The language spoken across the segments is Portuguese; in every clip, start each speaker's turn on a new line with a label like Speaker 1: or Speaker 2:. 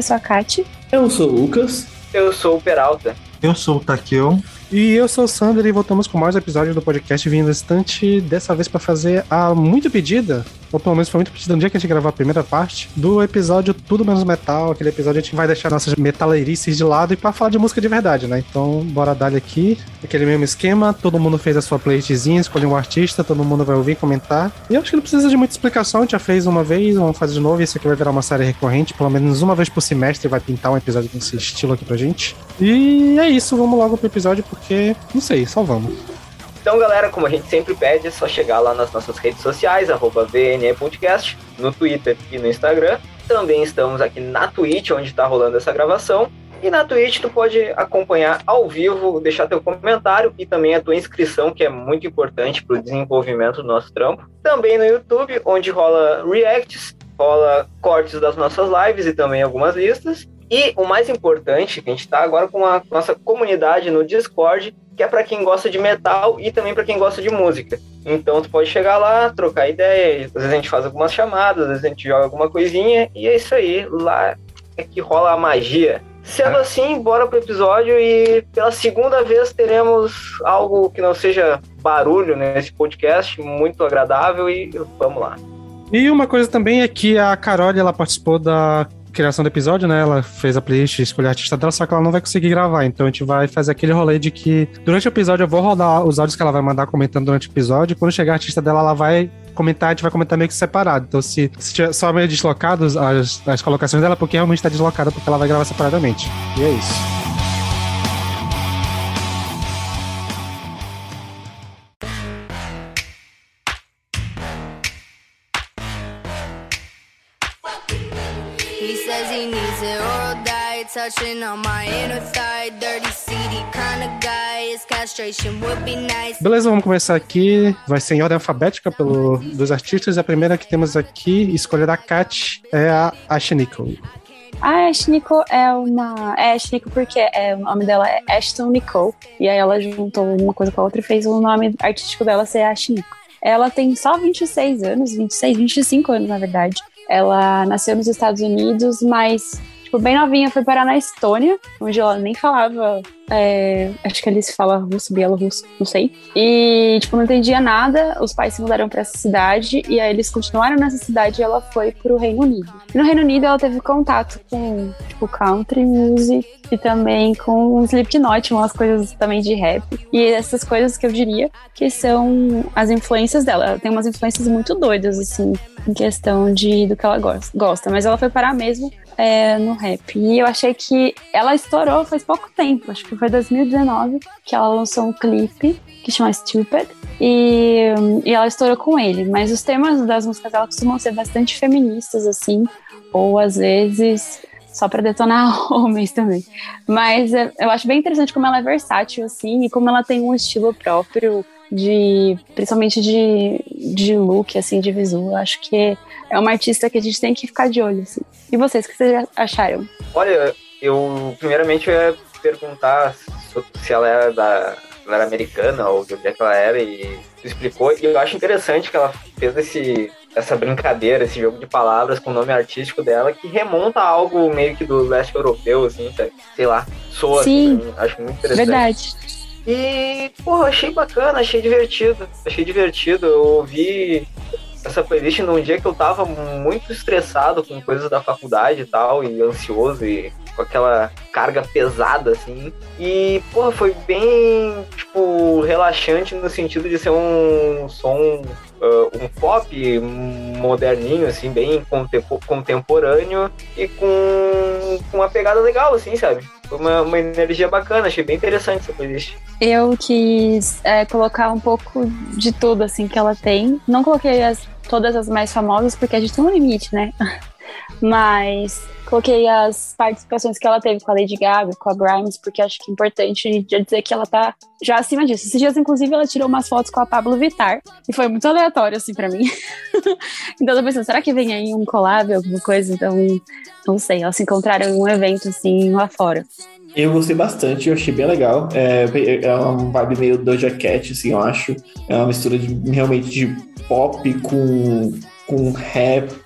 Speaker 1: Eu sou a Kati.
Speaker 2: Eu sou o Lucas.
Speaker 3: Eu sou o Peralta.
Speaker 4: Eu sou o Takeo.
Speaker 5: E eu sou o Sander e voltamos com mais um episódio do podcast Vindo Estante, dessa vez para fazer a muito pedida, ou pelo menos foi muito pedida no dia que a gente gravou a primeira parte, do episódio Tudo Menos Metal, aquele episódio a gente vai deixar nossas metaleirices de lado e para falar de música de verdade, né? Então, bora dar aqui, aquele mesmo esquema, todo mundo fez a sua playlistzinha, escolheu um artista, todo mundo vai ouvir, comentar. E eu acho que não precisa de muita explicação, a gente já fez uma vez, vamos fazer de novo, e isso aqui vai virar uma série recorrente, pelo menos uma vez por semestre vai pintar um episódio desse estilo aqui pra gente. E é isso, vamos logo pro episódio, porque, não sei, só vamos.
Speaker 3: Então, galera, como a gente sempre pede, é só chegar lá nas nossas redes sociais, arroba Podcast, no Twitter e no Instagram. Também estamos aqui na Twitch, onde está rolando essa gravação. E na Twitch tu pode acompanhar ao vivo, deixar teu comentário e também a tua inscrição, que é muito importante para o desenvolvimento do nosso trampo. Também no YouTube, onde rola reacts, rola cortes das nossas lives e também algumas listas. E o mais importante, que a gente está agora com a nossa comunidade no Discord, que é para quem gosta de metal e também para quem gosta de música. Então tu pode chegar lá, trocar ideia, às vezes a gente faz algumas chamadas, às vezes a gente joga alguma coisinha, e é isso aí, lá é que rola a magia. Sendo
Speaker 5: É.
Speaker 3: assim, bora pro episódio e pela segunda vez teremos algo que não seja barulho nesse podcast, muito agradável e vamos lá.
Speaker 5: E uma coisa também é que a Carol, ela participou da criação do episódio, né? Ela fez a playlist, escolheu a artista dela, só que ela não vai conseguir gravar. Então a gente vai fazer aquele rolê de que durante o episódio eu vou rodar os áudios que ela vai mandar comentando durante o episódio. Quando chegar a artista dela, ela vai comentar, a gente vai comentar meio que separado. Então se, se só meio deslocado as, as colocações dela, é porque realmente tá deslocada, porque ela vai gravar separadamente. E é isso. Beleza, vamos começar aqui. Vai ser em ordem alfabética pelo, dos artistas. A primeira que temos aqui, escolha da Kat, é a Ashniko.
Speaker 1: A Ashniko é uma. É Ashniko porque é, o nome dela é Ashton Nicole. E aí ela juntou uma coisa com a outra e fez o nome artístico dela ser Ashniko. Ela tem só 26 anos, 26, 25 anos, na verdade. Ela nasceu nos Estados Unidos, mas, tipo, bem novinha, foi parar na Estônia, onde ela nem falava. é, acho que eles falam russo, bielorrusso, não sei. E, tipo, não entendia nada. Os pais se mudaram pra essa cidade e aí eles continuaram nessa cidade e ela foi pro Reino Unido. E no Reino Unido ela teve contato com, tipo, country music e também com Slipknot, umas coisas também de rap. E essas coisas que eu diria que são as influências dela. Ela tem umas influências muito doidas, assim, em questão de do que ela gosta. Mas ela foi parar mesmo é, no rap. E eu achei que ela estourou faz pouco tempo, acho que foi 2019, que ela lançou um clipe que chama Stupid. E, e ela estourou com ele. Mas os temas das músicas dela costumam ser bastante feministas, assim, ou às vezes só pra detonar homens também. Mas é, eu acho bem interessante como ela é versátil, assim, e como ela tem um estilo próprio de principalmente de, de look, assim, de visual. Acho que é uma artista que a gente tem que ficar de olho, assim. E vocês, o que vocês acharam?
Speaker 3: Olha, eu primeiramente eu ia perguntar se ela era da ela era americana ou de onde é que ela era e explicou. E eu acho interessante que ela fez esse, essa brincadeira, esse jogo de palavras com o nome artístico dela, que remonta a algo meio que do leste europeu, assim, sabe? sei lá, soa.
Speaker 1: Sim.
Speaker 3: assim, acho muito interessante.
Speaker 1: Verdade.
Speaker 3: E, porra, achei bacana, achei divertido. Achei divertido. Eu ouvi essa playlist num dia que eu tava muito estressado com coisas da faculdade e tal, e ansioso e com aquela carga pesada, assim. E, porra, foi bem, tipo, relaxante no sentido de ser um som, ah, um pop moderninho, assim, bem contempo- contemporâneo e com, com uma pegada legal, assim, sabe? Foi uma, uma energia bacana, achei bem interessante essa playlist.
Speaker 1: Eu quis é, colocar um pouco de tudo, assim, que ela tem. Não coloquei as, todas as mais famosas, porque a gente tem um limite, né? Mas coloquei as participações que ela teve com a Lady Gaga, com a Grimes, porque acho que é importante dizer que ela tá já acima disso. Esses dias, inclusive, ela tirou umas fotos com a Pablo Vittar, e foi muito aleatório, assim, pra mim. então eu pensando, será que vem aí um collab, alguma coisa? Então, não sei, elas se encontraram em um evento, assim, lá fora.
Speaker 2: Eu gostei bastante, eu achei bem legal. É, é uma vibe meio Doja Cat, assim, eu acho. É uma mistura de, realmente de pop com, com rap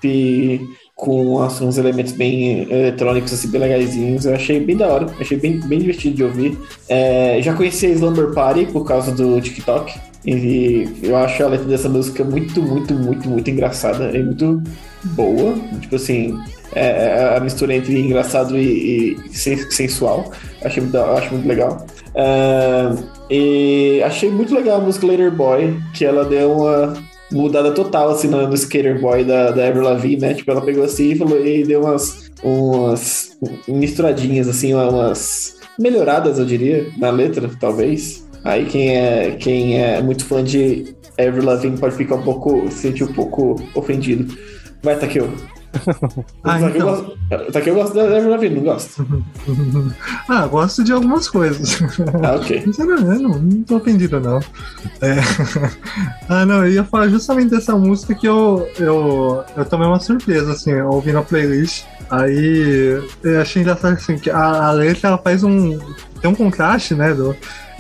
Speaker 2: com assim, uns elementos bem eletrônicos, assim, bem legaisinhos. Eu achei bem da hora, achei bem, bem divertido de ouvir. É, já conheci a Slumber Party por causa do TikTok. E eu acho a letra dessa música muito, muito, muito, muito engraçada. É muito boa. Tipo assim, é, é a mistura entre engraçado e, e sensual. Achei muito, acho muito legal. Uh, e achei muito legal a música Later Boy, que ela deu uma mudada total, assim, no, no Skater Boy da, da Avril Lavigne, né? Tipo, ela pegou assim e falou, e deu umas, umas misturadinhas, assim, umas melhoradas, eu diria, na letra, talvez. Aí quem é, quem é muito fã de Avril Lavigne pode ficar um pouco, se sentir um pouco ofendido. Vai, Takeo. Ah, tá, então. eu gosto, tá aqui eu gosto da Avril Lavigne, não gosto?
Speaker 5: ah, gosto de algumas coisas.
Speaker 2: Ah, ok.
Speaker 5: Sinceramente, não, não tô ofendido, não. É... ah, não, eu ia falar justamente dessa música que eu, eu, eu tomei uma surpresa, assim, ouvindo a playlist. Aí eu achei engraçado assim, que a, a letra ela faz um. Tem um contraste, né? Do,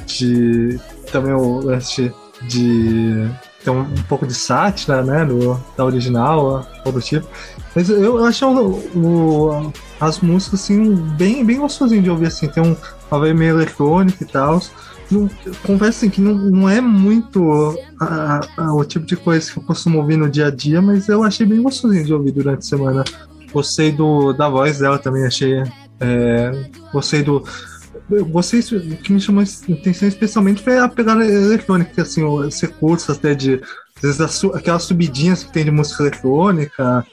Speaker 5: de. Também o lance de tem um, pouco de sátira, né, do, da original, ou do tipo. Mas eu, eu acho o, o, as músicas, assim, bem, bem gostosinho de ouvir, assim, tem um, veia meio eletrônica e tal. confesso assim, que não, não é muito a, a, o tipo de coisa que eu costumo ouvir no dia a dia, mas eu achei bem gostosinho de ouvir durante a semana. Gostei do, da voz dela também, achei. É, gostei do, vocês, o que me chamou a atenção especialmente foi a pegada eletrônica, assim, os recursos até de. Às vezes aquelas subidinhas que tem de música eletrônica,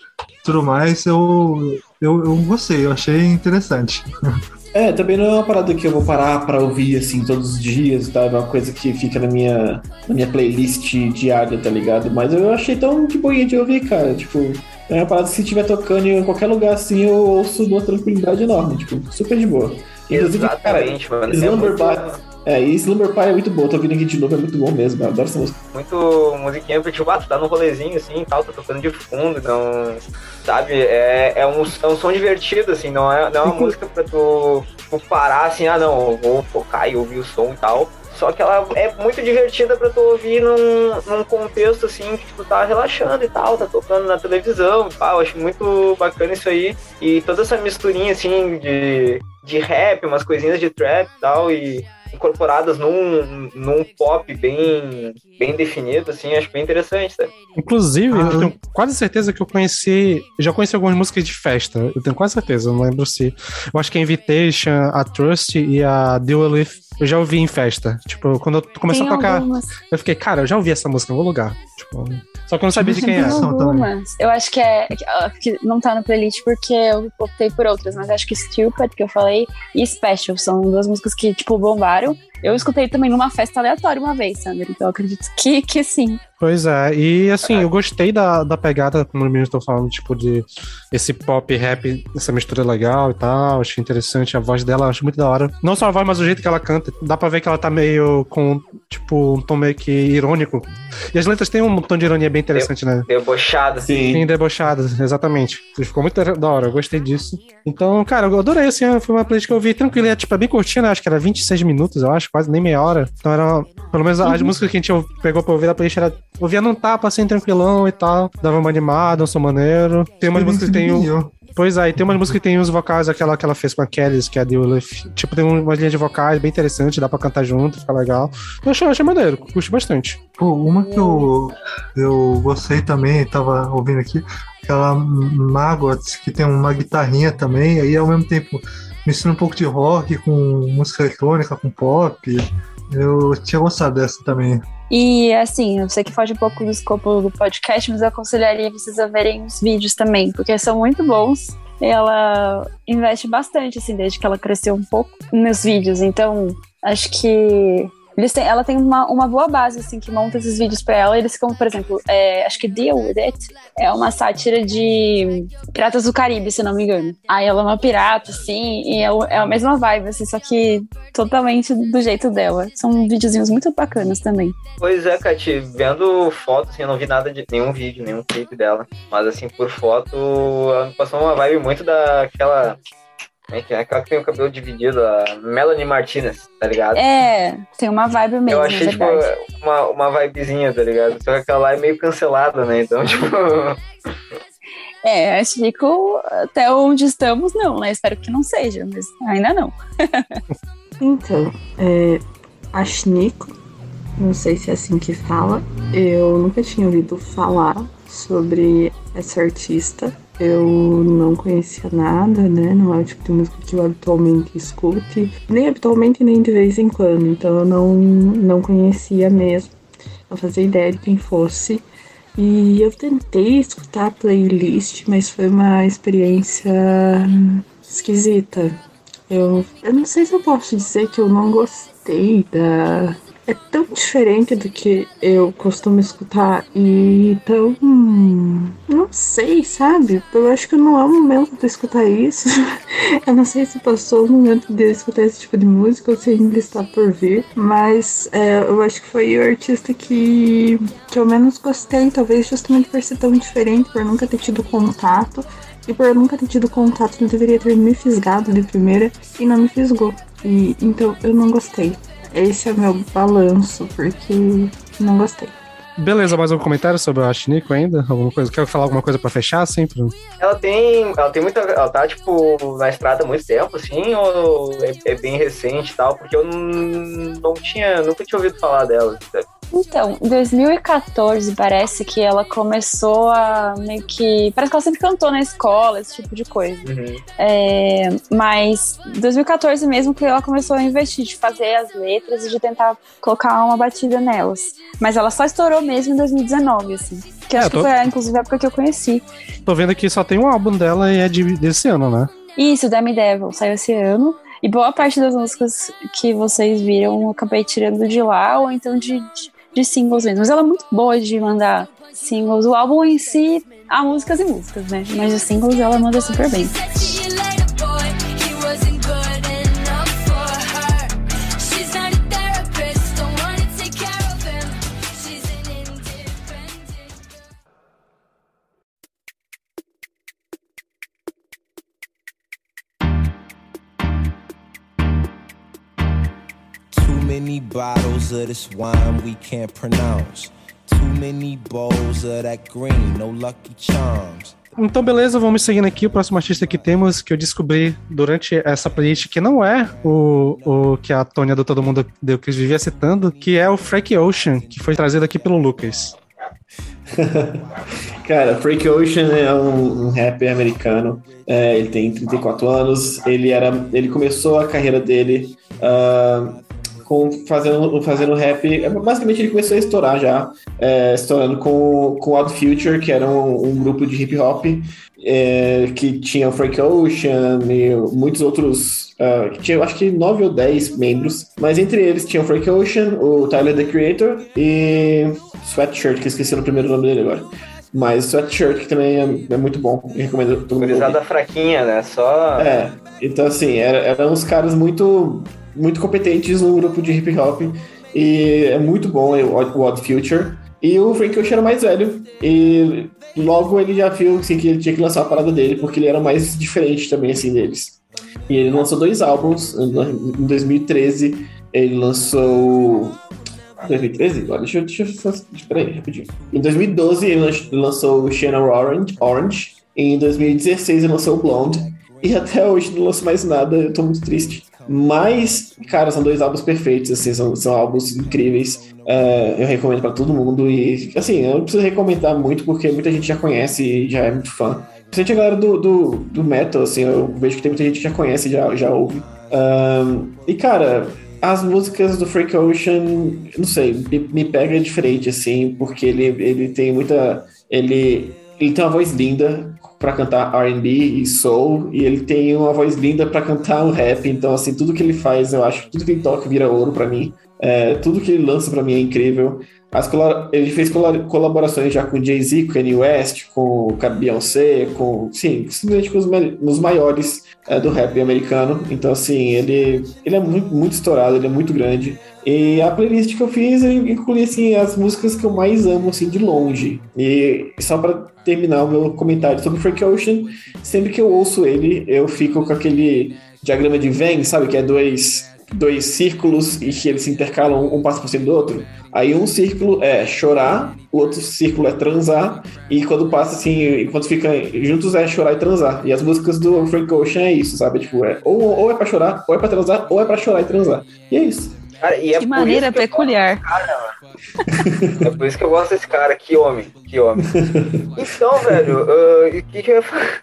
Speaker 5: tudo mais, eu, eu, eu gostei, eu achei interessante.
Speaker 2: É, também não é uma parada que eu vou parar para ouvir assim todos os dias, tá? É uma coisa que fica na minha, na minha playlist diária, tá ligado? Mas eu achei tão de boinha de ouvir, cara. Tipo, é uma parada que se estiver tocando em qualquer lugar assim, eu ouço uma tranquilidade enorme, tipo, super de boa.
Speaker 3: Inclusive, Exatamente, cara, mano. Slumber
Speaker 2: Party. É, e Slumber Party é muito bom, tô ouvindo aqui de novo, é muito bom mesmo, eu adoro essa música.
Speaker 3: Muito musiquinha pra tipo, ah, tu tá num rolezinho assim e tal, tá tocando de fundo, então, sabe, é, é, um, é um som divertido, assim, não é, não é uma música pra tu, tu parar assim, ah não, vou focar e ouvir o som e tal. Só que ela é muito divertida para tu ouvir num, num contexto assim que tu tá relaxando e tal, tá tocando na televisão e tal. Acho muito bacana isso aí. E toda essa misturinha assim de, de rap, umas coisinhas de trap e tal. E incorporadas num, num pop bem, bem definido, assim, acho bem interessante, sabe?
Speaker 5: Inclusive, ah, eu tenho quase certeza que eu conheci, já conheci algumas músicas de festa, eu tenho quase certeza, não lembro se. Eu acho que a Invitation, a Trust e a Deal With eu já ouvi em festa. Tipo, quando eu comecei a tocar, algumas. eu fiquei, cara, eu já ouvi essa música em algum lugar. Tipo, só que eu não sabia de quem era.
Speaker 1: Algumas. Eu acho que é que não tá no playlist porque eu optei por outras, mas acho que Stupid, que eu falei, e Special são duas músicas que, tipo, bombaram. Eu escutei também numa festa aleatória uma vez, Sandra, então eu acredito que, que sim.
Speaker 5: Pois é, e assim, eu gostei da, da pegada, como o menino estou falando, tipo, de esse pop rap, essa mistura legal e tal, achei interessante, a voz dela, acho muito da hora. Não só a voz, mas o jeito que ela canta, dá pra ver que ela tá meio com, tipo, um tom meio que irônico. E as letras têm um tom de ironia bem interessante,
Speaker 3: né? Debochada.
Speaker 5: Sim. Sim, debochada, exatamente. Ficou muito da hora, eu gostei disso. Então, cara, eu adorei, assim, foi uma playlist que eu vi tranquila, é, tipo, é bem curtinha, né? Acho que era 26 minutos, eu acho, quase nem meia hora. Então era, pelo menos as uhum. músicas que a gente pegou pra ouvir da playlist era ouvia num tapa assim, tranquilão e tal. Dava uma animada, um som maneiro. Tem umas músicas que tem o. Pois é, tem umas músicas que tem os vocais, aquela que ela fez com a Kelly, que é a The Tipo, tem uma linha de vocais bem interessante, dá pra cantar junto, fica legal. Eu achei, achei maneiro, curti bastante.
Speaker 4: Pô, uma que eu, eu gostei também, tava ouvindo aqui, aquela Maggots, que tem uma guitarrinha também, aí ao mesmo tempo mistura um pouco de rock com música eletrônica, com pop. Eu tinha gostado dessa também.
Speaker 1: E assim, eu sei que foge um pouco do escopo do podcast, mas eu aconselharia vocês a verem os vídeos também, porque são muito bons. ela investe bastante, assim, desde que ela cresceu um pouco nos vídeos. Então, acho que têm, ela tem uma, uma boa base, assim, que monta esses vídeos pra ela. Eles ficam, por exemplo, é, acho que Deal With It é uma sátira de Piratas do Caribe, se não me engano. Aí ela é uma pirata, assim, e é, é a mesma vibe, assim, só que totalmente do jeito dela. São videozinhos muito bacanas também.
Speaker 3: Pois é, Kati, vendo foto, assim, eu não vi nada de nenhum vídeo, nenhum clipe dela. Mas assim, por foto, ela me passou uma vibe muito daquela. É que é? Aquela que tem o cabelo dividido, a Melanie Martinez, tá ligado?
Speaker 1: É, tem uma vibe mesmo,
Speaker 3: eu
Speaker 1: é
Speaker 3: achei, tipo, uma, uma vibezinha, tá ligado? Só que aquela lá é meio cancelada, né? Então, tipo.
Speaker 1: É, acho que até onde estamos, não, né? Espero que não seja, mas ainda não.
Speaker 6: Então, é, a Shiniko, não sei se é assim que fala, eu nunca tinha ouvido falar sobre essa artista. Eu não conhecia nada, né? Não é o tipo de música que eu habitualmente escute, nem habitualmente, nem de vez em quando. Então eu não, não conhecia mesmo, não fazia ideia de quem fosse. E eu tentei escutar a playlist, mas foi uma experiência esquisita. Eu, eu não sei se eu posso dizer que eu não gostei da. É tão diferente do que eu costumo escutar e tão. Não sei, sabe? Eu acho que não é o momento de escutar isso. eu não sei se passou o momento de eu escutar esse tipo de música ou se ainda está por vir. Mas é, eu acho que foi o artista que, que eu menos gostei, talvez justamente por ser tão diferente, por nunca ter tido contato. E por eu nunca ter tido contato, ele deveria ter me fisgado de primeira e não me fisgou. E então eu não gostei. Esse é o meu balanço, porque não gostei.
Speaker 5: Beleza, mais algum comentário sobre a Shiniko ainda? Alguma coisa? Quer falar alguma coisa pra fechar, assim? Pro...
Speaker 3: Ela tem. Ela tem muita. Ela tá, tipo, na estrada há muito tempo, assim, ou é, é bem recente e tal? Porque eu não, não tinha. Nunca tinha ouvido falar dela. sabe?
Speaker 1: Então, em 2014 parece que ela começou a meio que. Parece que ela sempre cantou na escola, esse tipo de coisa.
Speaker 3: Uhum.
Speaker 1: É, mas 2014 mesmo que ela começou a investir, de fazer as letras e de tentar colocar uma batida nelas. Mas ela só estourou mesmo em 2019, assim. Que
Speaker 5: É,
Speaker 1: acho
Speaker 5: tô-
Speaker 1: que foi, inclusive, a época que eu conheci.
Speaker 5: Tô vendo aqui só tem um álbum dela e é de, desse ano, né?
Speaker 1: Isso, Demi Devil, saiu esse ano. E boa parte das músicas que vocês viram eu acabei tirando de lá, ou então de, de, de singles mesmo. Mas ela é muito boa de mandar singles. O álbum em si, há músicas e músicas, né? Mas os singles ela manda super bem.
Speaker 7: Many bottles of this wine we can't pronounce. Too many bowls of that green, no lucky charms.
Speaker 5: Então, beleza, vamos seguindo aqui. O próximo artista que temos, que eu descobri durante essa playlist, que não é o, o que a Tônia do Todo Mundo deu Cris vivia citando, que é o Frank Ocean, que foi trazido aqui pelo Lucas.
Speaker 2: Cara, Frank Ocean é um, um rapper americano. É, ele tem 34 anos. Ele era, ele começou a carreira dele ah, com fazendo, fazendo rap. Basicamente, ele começou a estourar já, é, estourando com com Odd Future, que era um, um grupo de hip hop é, que tinha o Frank Ocean e muitos outros. ah, que tinha, eu acho que 9 ou 10 membros, mas entre eles tinha o Frank Ocean, o Tyler the Creator e Sweatshirt, que eu esqueci o primeiro nome dele agora. Mas Sweatshirt, que também é, é muito bom, eu recomendo todo mundo.
Speaker 3: fraquinha, né? Só.
Speaker 2: É, então assim, era- eram uns caras muito, muito competentes no grupo de hip hop e é muito bom o Odd- Future. E o Frank Ocean era mais velho e logo ele já viu assim, que ele tinha que lançar a parada dele porque ele era mais diferente também assim deles. E ele lançou dois álbuns em 2013. Ele lançou 2013? Agora, deixa. Deixa deixa- espera aí, rapidinho. Em 2012, ele lan- lançou o Shannon Orange, Orange. Em 2016, ele lançou o Blonde. E até hoje não lançou mais nada, eu tô muito triste. Mas, cara, são dois álbuns perfeitos, assim, são, são álbuns incríveis. É, eu recomendo pra todo mundo. E, assim, eu não preciso recomendar muito, porque muita gente já conhece e já é muito fã. Principalmente a galera do, do, do metal, assim, eu vejo que tem muita gente que já conhece já, já ouve. E, cara, as músicas do Frank Ocean, não sei, me, me pega diferente, assim, porque ele, ele tem muita. Ele, ele tem uma voz linda, pra cantar R&B e soul, e ele tem uma voz linda pra cantar um rap, então assim, tudo que ele faz, eu acho, tudo que ele toca vira ouro pra mim. É, tudo que ele lança pra mim é incrível. As ele fez cola- colaborações já com Jay-Z, com Kanye West, com Beyoncé, com, sim, simplesmente com os, os maiores é, do rap americano. Então, assim, ele, ele é muito, muito estourado, ele é muito grande. E a playlist que eu fiz, eu incluí, assim, as músicas que eu mais amo, assim, de longe. E só pra terminar o meu comentário sobre Frank Ocean, sempre que eu ouço ele, eu fico com aquele diagrama de Venn, sabe? Que é dois, dois círculos e que eles se intercalam, um passa por cima do outro. Aí um círculo é chorar, o outro círculo é transar, e quando passa assim, quando fica juntos é chorar e transar. E as músicas do Frank Ocean é isso, sabe? Tipo, é, ou, ou é pra chorar, ou é pra transar, ou é pra chorar e transar. E é isso.
Speaker 3: Cara, e é
Speaker 1: Que maneira peculiar.
Speaker 3: É por isso que eu gosto desse cara. Que homem, que homem. Então, velho, ah, o que, que eu ia falar?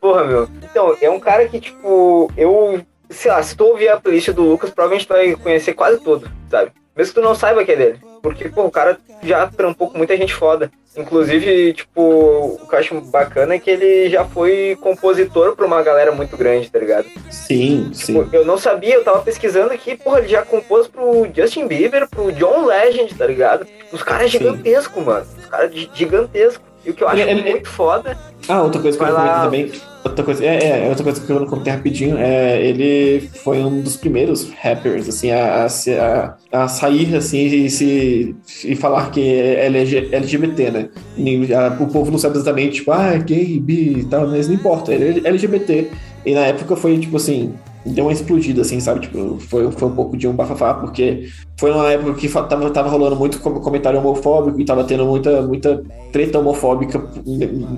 Speaker 3: Porra, meu. Então, é um cara que, tipo, eu. Sei lá, se tu ouvir a playlist do Lucas, provavelmente tu vai conhecer quase tudo, sabe? Mesmo que tu não saiba que é dele. Porque, pô, o cara já trampou com muita gente foda. Inclusive, tipo, o que eu acho bacana é que ele já foi compositor pra uma galera muito grande, tá ligado?
Speaker 2: Sim, sim.
Speaker 3: Tipo, eu não sabia, eu tava pesquisando aqui, porra, ele já compôs pro Justin Bieber, pro John Legend, tá ligado? Os caras
Speaker 2: Sim.
Speaker 3: gigantescos, mano. Os caras gi- gigantescos. E o que eu acho
Speaker 2: Ele- ele-
Speaker 3: muito foda.
Speaker 2: Ah, outra coisa que eu
Speaker 3: lá.
Speaker 2: comentei também. Outra coisa, é, é, outra coisa que eu não comentei rapidinho. É, ele foi um dos primeiros rappers, assim, a, a, a, sair, assim, e, se, e falar que é LG LGBT, né? Nem- a- o povo não sabe exatamente, tipo, ah, é gay, bi e tal, mas não importa, ele é LGBT. E na época foi, tipo assim, deu uma explodida, assim, sabe? Tipo, foi, foi um pouco de um bafafá, porque foi uma época que tava, tava rolando muito com- comentário homofóbico e tava tendo muita, muita treta homofóbica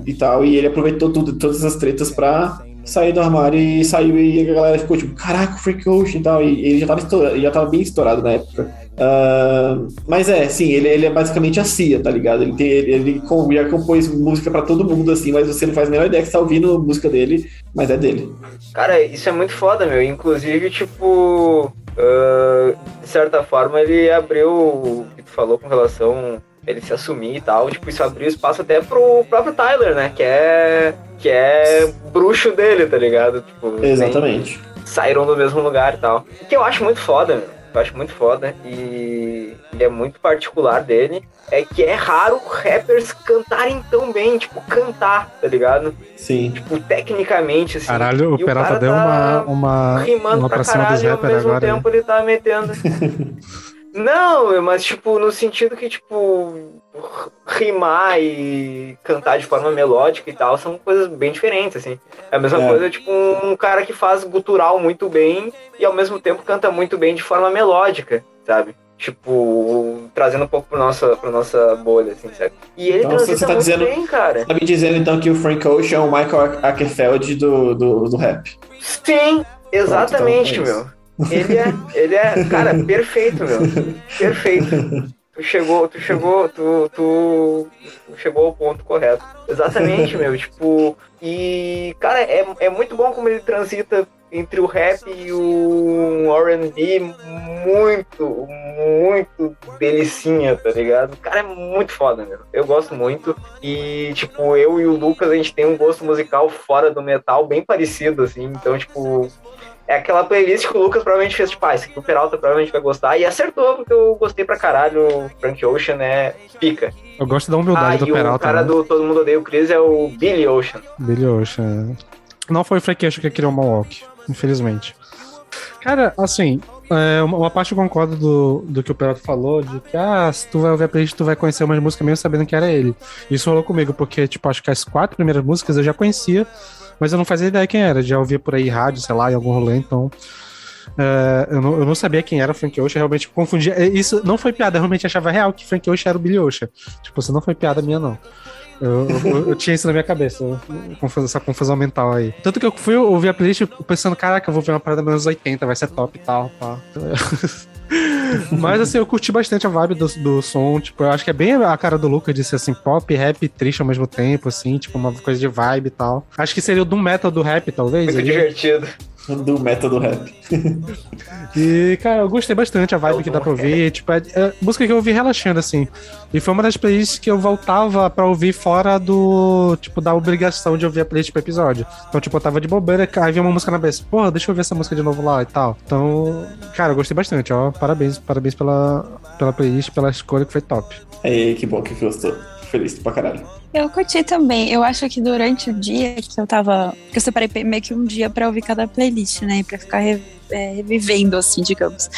Speaker 2: e tal, e ele aproveitou tudo, todas essas tretas pra sair do armário e saiu e a galera ficou tipo, caraca, o Frank Ocean e tal, e ele já tava, estourado, já tava bem estourado na época. Ah, mas é, sim, ele, ele é basicamente a CIA, tá ligado? Ele, tem, ele, ele já compôs música pra todo mundo, assim, mas você não faz a menor ideia que tá ouvindo música dele, mas é dele.
Speaker 3: Cara, isso é muito foda, meu. Inclusive, tipo, ah, de certa forma, ele abriu o que tu falou com relação ele se assumir e tal. Tipo, isso abriu espaço até pro próprio Tyler, né? Que é. Que é bruxo dele, tá ligado? Tipo,
Speaker 2: Exatamente.
Speaker 3: saíram do mesmo lugar e tal. O que eu acho muito foda, meu. Eu acho muito foda e ele é muito particular dele. É que é raro rappers cantarem tão bem, tipo, cantar, tá ligado?
Speaker 2: Sim.
Speaker 3: Tipo, tecnicamente, assim.
Speaker 5: Caralho, o
Speaker 3: o
Speaker 5: Peralta
Speaker 3: cara
Speaker 5: deu
Speaker 3: tá
Speaker 5: uma, uma,
Speaker 3: rimando
Speaker 5: uma
Speaker 3: pra
Speaker 5: pra cima dos
Speaker 3: caralho e ao
Speaker 5: rappers
Speaker 3: mesmo
Speaker 5: agora. né?
Speaker 3: tempo ele tá metendo. Não, mas tipo, no sentido que, tipo, rimar e cantar de forma melódica e tal são coisas bem diferentes, assim. É a mesma
Speaker 2: É.
Speaker 3: coisa, tipo, um cara que faz gutural muito bem e ao mesmo tempo canta muito bem de forma melódica, sabe? Tipo, trazendo um pouco pra nossa, pra nossa bolha, assim, sabe? E ele
Speaker 2: Então, você tá
Speaker 3: muito
Speaker 2: dizendo-
Speaker 3: bem, cara.
Speaker 2: Tá me dizendo então que o Frank Ocean é o Michael Ackerfeld do, do, do rap.
Speaker 3: Sim, exatamente,
Speaker 2: Pronto, então é
Speaker 3: meu. Ele é, ele é, cara, perfeito, meu. Perfeito. Tu chegou, tu chegou, tu, tu, chegou ao ponto correto. Exatamente, meu. Tipo, e, cara, é, é muito bom como ele transita entre o rap e o R&B muito, muito delicinha, tá ligado? Cara é muito foda, meu. Eu gosto muito. E, tipo, eu e o Lucas, a gente tem um gosto musical fora do metal bem parecido, assim. Então, tipo, é aquela playlist que o Lucas provavelmente fez, tipo, ah, esse aqui o Peralta provavelmente vai gostar. E acertou, porque eu gostei pra caralho. O Frank Ocean é pica.
Speaker 5: Eu gosto da
Speaker 3: Ah,
Speaker 5: humildade
Speaker 3: e
Speaker 5: do
Speaker 3: o
Speaker 5: Peralta.
Speaker 3: cara
Speaker 5: né?
Speaker 3: do Todo Mundo Odeia o Chris é o Billy Ocean.
Speaker 5: Billy Ocean. Não foi o Frank Ocean que criou o Mohawk, infelizmente. Cara, assim, é, uma, uma parte eu concordo do, do que o Peralta falou, de que, ah, se tu vai ouvir a playlist, tu vai conhecer umas músicas mesmo sabendo que era ele. Isso rolou comigo, porque, tipo, acho que as quatro primeiras músicas eu já conhecia, mas eu não fazia ideia quem era. Já ouvia por aí rádio, sei lá, em algum rolê, então... é, eu, não, eu não sabia quem era o Frank Ocean, realmente confundia. é, Isso não foi piada, eu realmente achava real que Frank Ocean era o Billy Ocean. Tipo, isso não foi piada minha, não. Eu, eu- eu tinha isso na minha cabeça, essa confusão mental aí. Tanto que eu fui ouvir a playlist pensando, caraca, eu vou ver uma parada anos 80, vai ser top e tal, pá. Mas assim, eu curti bastante a vibe do, do som, tipo, eu acho que é bem a cara do Lucas de ser assim, pop, rap e triste ao mesmo tempo, assim, tipo, uma coisa de vibe e tal. Acho que seria o do metal do rap, talvez.
Speaker 3: Muito
Speaker 5: ele-
Speaker 3: divertido.
Speaker 2: Do método rap.
Speaker 5: E, cara, eu gostei bastante a vibe que dá pra ouvir. Tipo, é, é música que eu ouvi relaxando, assim. E foi uma das playlists que eu voltava pra ouvir fora do, tipo, da obrigação de ouvir a playlist pro episódio. Então, tipo, eu tava de bobeira, aí vinha uma música na cabeça. Porra, deixa eu ver essa música de novo lá e tal. Então, cara, eu gostei bastante, ó. Parabéns, parabéns pela, pela playlist, pela escolha que foi top.
Speaker 2: Aí, que bom que gostou. Feliz pra caralho.
Speaker 1: Eu curti também. Eu acho que durante o dia que eu tava. que eu separei meio que um dia pra ouvir cada playlist, né? Pra ficar re- é, revivendo, assim, digamos.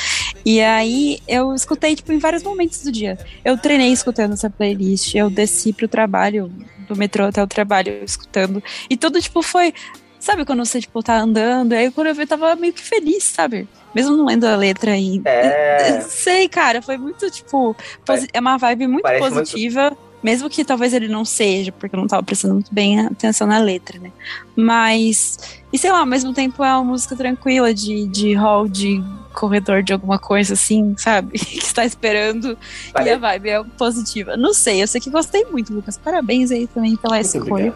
Speaker 1: E aí eu escutei, tipo, em vários momentos do dia. Eu treinei escutando essa playlist, eu desci pro trabalho, do metrô até o trabalho, escutando. E tudo, tipo, foi. Sabe quando você, tipo, tá andando? Aí quando eu vi, eu tava meio que feliz, sabe? Mesmo não lendo a letra ainda.
Speaker 3: É.
Speaker 1: Sei, cara, foi muito, tipo. posi- É uma vibe muito
Speaker 3: Parece muito-
Speaker 1: positiva. Mesmo que talvez ele não seja, porque eu não tava prestando muito bem atenção na letra, né? Mas. E sei lá, ao mesmo tempo é uma música tranquila de, de hall, de corredor de alguma coisa assim, sabe? que está esperando. E a vibe é positiva. Não sei, eu sei que gostei muito, Lucas. Parabéns aí também pela
Speaker 2: Muito
Speaker 1: escolha.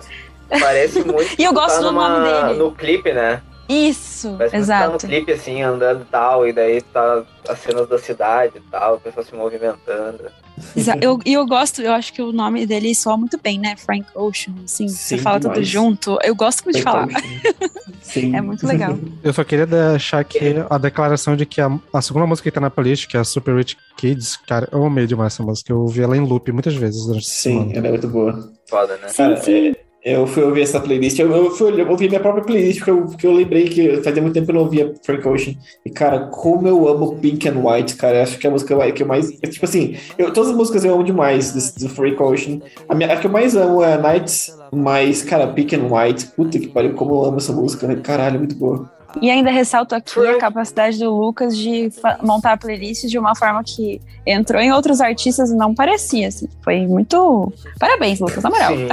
Speaker 2: obrigado.
Speaker 3: parece muito.
Speaker 1: E eu
Speaker 3: tu
Speaker 1: gosto
Speaker 3: tá
Speaker 1: do nome dele.
Speaker 3: No clipe, né?
Speaker 1: Isso,
Speaker 3: Parece tu tá no
Speaker 1: exato.
Speaker 3: clipe, assim, andando e tal, e daí tá as cenas da cidade e tal, o pessoal se movimentando.
Speaker 1: Eu- E eu, gosto, eu acho que o nome dele soa muito bem, né? Frank Ocean, assim, você
Speaker 2: Sim,
Speaker 1: fala tudo
Speaker 2: demais.
Speaker 1: junto. Eu gosto muito de falar.
Speaker 2: Sim.
Speaker 1: É muito legal.
Speaker 5: Eu só queria deixar aqui a declaração de que a, a segunda música que tá na playlist, que é a Super Rich Kids, cara, eu amei demais essa música. Eu ouvi ela em loop muitas vezes durante
Speaker 2: Sim,
Speaker 5: semana.
Speaker 2: ela é muito boa.
Speaker 3: Foda, né?
Speaker 1: Sim,
Speaker 2: Cara,
Speaker 1: sim.
Speaker 2: é, eu fui ouvir essa playlist, eu, eu fui eu ouvi minha própria playlist, porque eu, porque eu lembrei que fazia muito tempo que eu não ouvia Frank Ocean. E, cara, como eu amo Pink and White, cara, eu acho que é a música que eu mais. é, tipo assim, eu- todas as músicas eu amo demais do Frank Ocean. A, minha, a que eu mais amo é Nights, mas, cara, Pink and White, puta que pariu, como eu amo essa música, né? Caralho, muito boa.
Speaker 1: E ainda ressalto aqui a capacidade do Lucas de montar a playlist de uma forma que entrou em outros artistas e não parecia, assim. Foi muito. Parabéns, Lucas, na moral.
Speaker 3: Sim.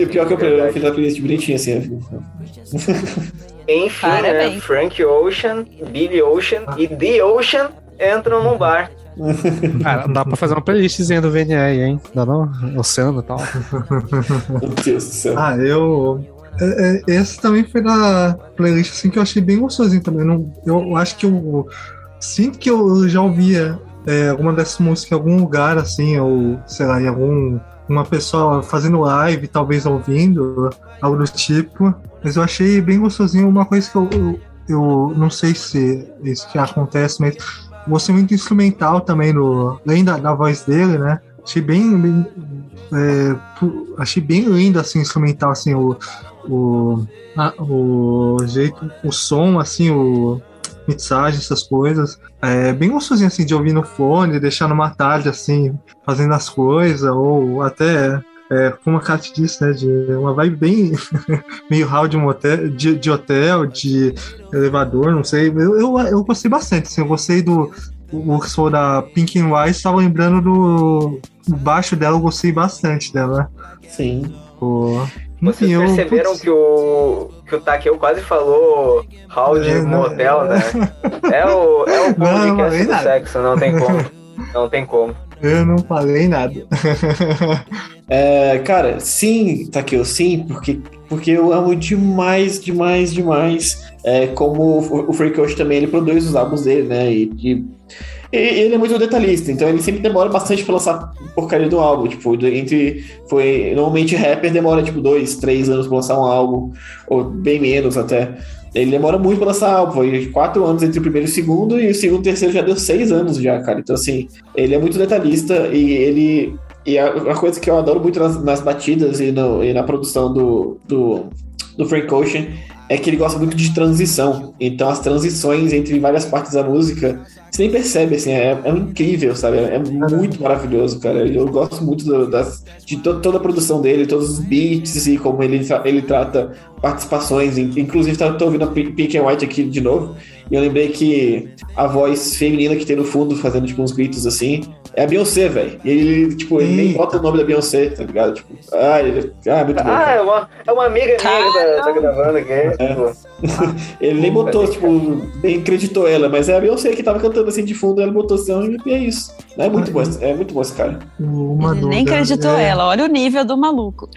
Speaker 2: E o pior é que eu, fiz a playlist bonitinha, assim.
Speaker 3: Enfim, né?
Speaker 1: Parabéns.
Speaker 3: Frank Ocean, Billy Ocean e The Ocean entram num bar.
Speaker 5: Cara, dá pra fazer uma playlistzinha do VNE aí, hein? Dá não? Oceano e tal.
Speaker 2: Meu Deus do céu.
Speaker 4: Ah, eu. É- é, Esse também foi da playlist assim, que eu achei bem gostosinho também. Não, eu acho que eu sinto que eu já ouvia é, alguma dessas músicas em algum lugar, assim, ou sei lá, em algum. Uma pessoa fazendo live, talvez ouvindo, algo do tipo. Mas eu achei bem gostosinho. Uma coisa que eu, eu, eu não sei se isso que acontece, mas gostei muito instrumental também, no, além da, da voz dele, né? Achei bem, bem é, achei bem lindo assim instrumental assim o o, a- o jeito o som assim o mixagem essas coisas é bem gostosinho assim de ouvir no fone deixar numa tarde assim fazendo as coisas ou até é, como a Kat disse né de uma vibe bem meio hall de, um hotel, de, de hotel de elevador não sei eu, eu, eu gostei bastante assim, eu gostei do o que for da Pink and White estava lembrando do, baixo dela, eu gostei bastante dela.
Speaker 2: Sim.
Speaker 3: Vocês
Speaker 4: enfim,
Speaker 3: perceberam
Speaker 4: putz,
Speaker 3: que o, que o Takeo quase falou hall de
Speaker 4: É, né?
Speaker 3: motel, né? É o, é o podcast do
Speaker 4: nada.
Speaker 3: sexo, não tem como. Não tem como.
Speaker 4: Eu não falei nada.
Speaker 2: É, cara, sim, Takeo, sim, porque, porque eu amo demais, demais, demais. É, como o, Ocean também, ele produz os álbuns dele, né? E, e- ele é muito detalhista, então ele sempre demora bastante pra lançar porcaria do álbum. Tipo, entre. Foi. Normalmente rapper demora, tipo, dois, três anos pra lançar um álbum, ou bem menos até. Ele demora muito pra lançar álbum, foi quatro anos entre o primeiro e o segundo, e o segundo e o terceiro já deu seis anos já, cara. Então, assim, ele é muito detalhista e ele. E a, a coisa que eu adoro muito nas, nas batidas e, no- e na produção do, do, do Frank Ocean é que ele gosta muito de transição. Então, as transições entre várias partes da música, você nem percebe, assim, é, é incrível, sabe? É, muito maravilhoso, cara. Eu gosto muito do- das, de to- toda a produção dele, todos os beats e como ele, ele trata participações. In- Inclusive, tá- tô ouvindo a Pink and White aqui de novo. E eu lembrei que a voz feminina que tem no fundo, fazendo, tipo, uns gritos assim, é a Beyoncé, velho. E ele, tipo, ele nem bota o nome da Beyoncé, tá ligado? Tipo, ah, ele, ah muito bom.
Speaker 3: Ah,
Speaker 2: cara.
Speaker 3: é uma, é uma amiga minha que tá, tá gravando aqui.
Speaker 2: É.
Speaker 3: Tipo,
Speaker 2: Ele nem botou, tipo, nem acreditou ela, mas é a Beyoncé que tava cantando assim de fundo, ela botou assim, e é isso. É muito bom, esse- é muito bom esse cara.
Speaker 4: Uma
Speaker 1: Ele nem acreditou
Speaker 4: é,
Speaker 1: ela, olha o nível do maluco.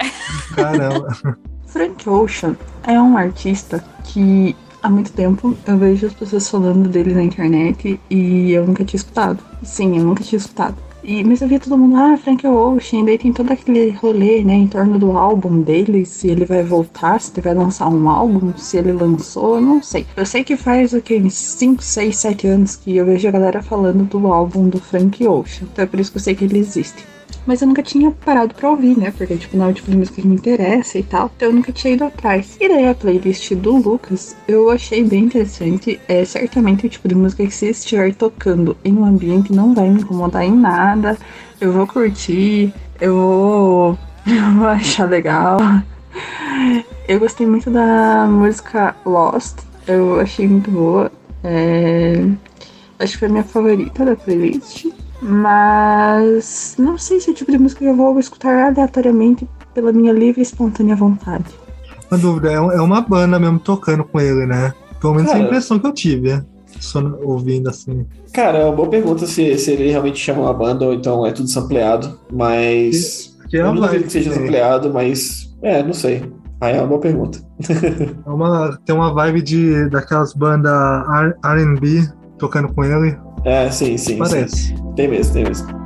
Speaker 4: Caramba.
Speaker 6: Frank Ocean é um artista que há muito tempo. Eu vejo as pessoas falando dele na internet e eu nunca tinha escutado. Sim, eu nunca tinha escutado. E, mas eu via todo mundo, ah, Frank Ocean, daí tem todo aquele rolê, né, em torno do álbum dele, se ele vai voltar, se ele vai lançar um álbum, se ele lançou, eu não sei. Eu sei que faz o que, uns 5, 6, 7 anos que eu vejo a galera falando do álbum do Frank Ocean, então é por isso que eu sei que ele existe. Mas eu nunca tinha parado pra ouvir, né? Porque, tipo, não é o tipo de música que me interessa e tal. Então eu nunca tinha ido atrás. E daí a playlist do Lucas eu achei bem interessante. É certamente o tipo de música que se estiver tocando em um ambiente não vai me incomodar em nada. Eu vou curtir, eu vou, eu vou achar legal. Eu gostei muito da música Lost. Eu achei muito boa. É, Acho que foi a minha favorita da playlist. Mas não sei se é o tipo de música que eu vou escutar aleatoriamente pela minha livre e espontânea vontade.
Speaker 4: Uma dúvida, é é uma banda mesmo tocando com ele, né? Pelo menos é a
Speaker 2: Cara.
Speaker 4: impressão que eu tive, né? Só ouvindo assim.
Speaker 2: Cara, é uma boa pergunta se, se ele realmente chama uma banda ou então é tudo sampleado, mas.
Speaker 4: Que é
Speaker 2: eu não duvido que seja sampleado, mas. É, não sei. Aí é uma boa pergunta.
Speaker 4: é uma, tem uma vibe de daquelas bandas R&B tocando com ele.
Speaker 2: É, sim, sim.
Speaker 4: Parece.
Speaker 2: sim. Tem mesmo, tem mesmo.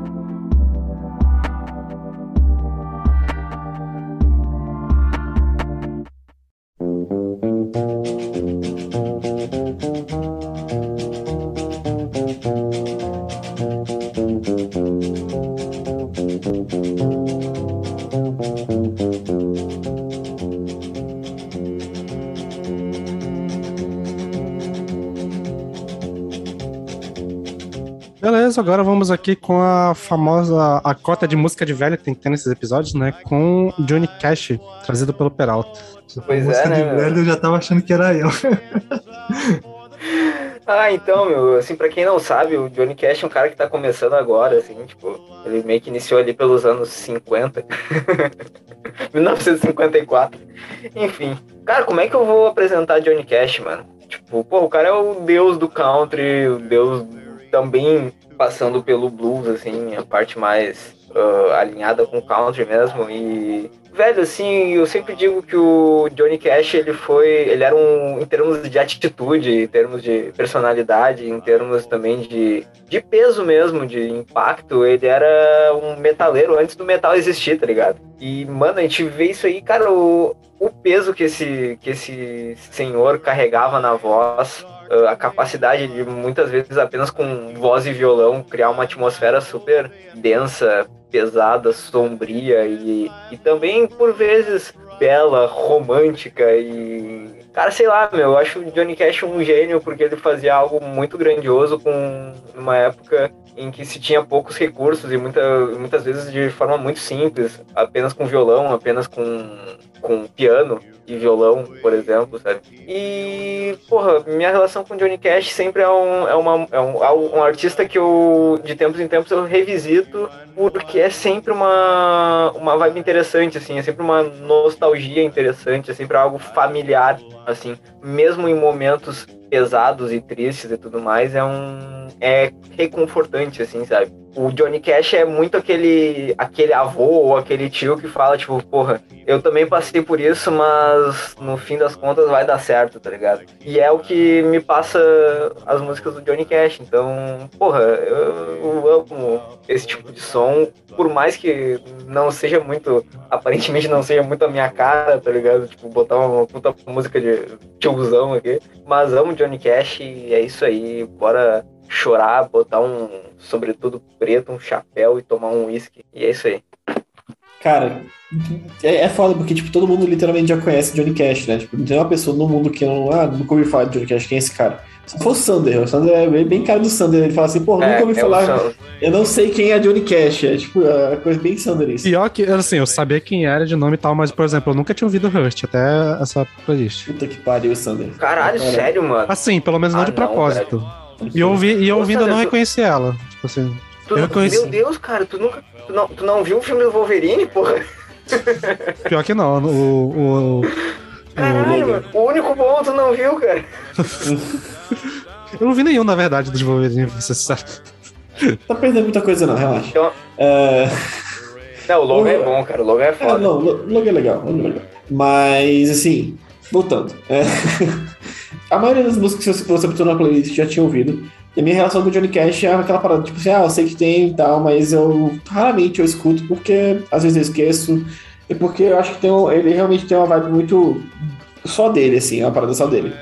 Speaker 5: Beleza, agora vamos aqui com a famosa a cota de música de velho que tem que ter nesses episódios, né? Com Johnny Cash, trazido pelo Peralta.
Speaker 3: Pois
Speaker 4: música
Speaker 3: é, né,
Speaker 4: de
Speaker 3: meu?
Speaker 4: velho eu já tava achando que era eu.
Speaker 3: Ah, então, meu, assim, pra quem não sabe, o Johnny Cash é um cara que tá começando agora, assim, tipo, ele meio que iniciou ali pelos anos 50. 1954. Enfim. Cara, como é que eu vou apresentar Johnny Cash, mano? Tipo, pô, o cara é o deus do country, o deus também passando pelo blues, assim, a parte mais ah, alinhada com o country mesmo. E, velho, assim, eu sempre digo que o Johnny Cash, ele foi, ele era um, em termos de atitude, em termos de personalidade, em termos também de, de peso mesmo, de impacto, ele era um metaleiro antes do metal existir, tá ligado? E, mano, a gente vê isso aí, cara, o, o peso que esse, que esse senhor carregava na voz, uh, a capacidade de muitas vezes apenas com voz e violão criar uma atmosfera super densa, pesada, sombria e, e também por vezes bela, romântica e cara, sei lá, meu, eu acho o Johnny Cash um gênio porque ele fazia algo muito grandioso com uma época em que se tinha poucos recursos e muita, muitas vezes de forma muito simples, apenas com violão, apenas com, com piano e violão, por exemplo, sabe? E, porra, minha relação com Johnny Cash sempre é um, é uma, é um, é um artista que eu, de tempos em tempos, eu revisito porque é sempre uma, uma vibe interessante, assim, é sempre uma nostalgia interessante, é sempre algo familiar, assim, mesmo em momentos pesados e tristes e tudo mais, é um é reconfortante, assim, sabe? O Johnny Cash é muito aquele aquele avô ou aquele tio que fala, tipo, porra, eu também passei por isso, mas no fim das contas vai dar certo, tá ligado? E é o que me passa as músicas do Johnny Cash. Então, porra, eu, eu amo esse tipo de som, por mais que não seja muito, aparentemente não seja muito a minha cara, tá ligado? Tipo, botar uma puta música de tiozão aqui. Mas amo Johnny Cash e é isso aí. Bora chorar, botar um sobretudo preto, um chapéu e tomar um uísque. E é isso aí.
Speaker 2: Cara, é, é foda porque, tipo, todo mundo literalmente já conhece Johnny Cash, né? Tipo, não tem uma pessoa no mundo que não. Ah, nunca ouvi falar de Johnny Cash, quem é esse cara? Se for o Sander, o Sander é bem, bem cara do Sander. Ele fala assim, pô, nunca ouvi
Speaker 3: é
Speaker 2: falar. Eu não sei quem é Johnny Cash. É tipo, a coisa bem Sander isso.
Speaker 5: Pior que, assim, eu sabia quem era de nome e tal, mas, por exemplo, eu nunca tinha ouvido Hurt até essa playlist.
Speaker 2: Puta que pariu, Sander.
Speaker 3: Caralho,
Speaker 2: Cara,
Speaker 3: sério, mano.
Speaker 5: Assim, pelo menos não
Speaker 3: Ah,
Speaker 5: de
Speaker 3: não,
Speaker 5: propósito. E eu ouvi, e eu ouvindo eu não reconheci ela. Tipo assim.
Speaker 3: Tu-
Speaker 5: eu conheci-
Speaker 3: Meu Deus, cara, tu nunca. Tu não, tu não viu o filme do Wolverine, porra?
Speaker 5: Pior que não. O, o, o-
Speaker 3: Caralho, mano. O único bom tu não viu, cara.
Speaker 5: eu não vi nenhum, na verdade, dos Wolverine, ser sincero.
Speaker 2: Tá perdendo muita coisa, não, relaxa.
Speaker 3: Então,
Speaker 2: É,
Speaker 3: não, o Logan
Speaker 2: O-
Speaker 3: é bom, cara. O Logan é
Speaker 2: É,
Speaker 3: foda.
Speaker 2: não, Lo- Logan é legal, Logan é legal. Mas, assim, voltando. É, a maioria das músicas que você botou na playlist já tinha ouvido. E a minha relação com o Johnny Cash é aquela parada, tipo assim, ah, eu sei que tem e tal, mas eu raramente eu escuto porque às vezes eu esqueço. E porque eu acho que tem um- ele realmente tem uma vibe muito só dele, assim, é uma parada só dele.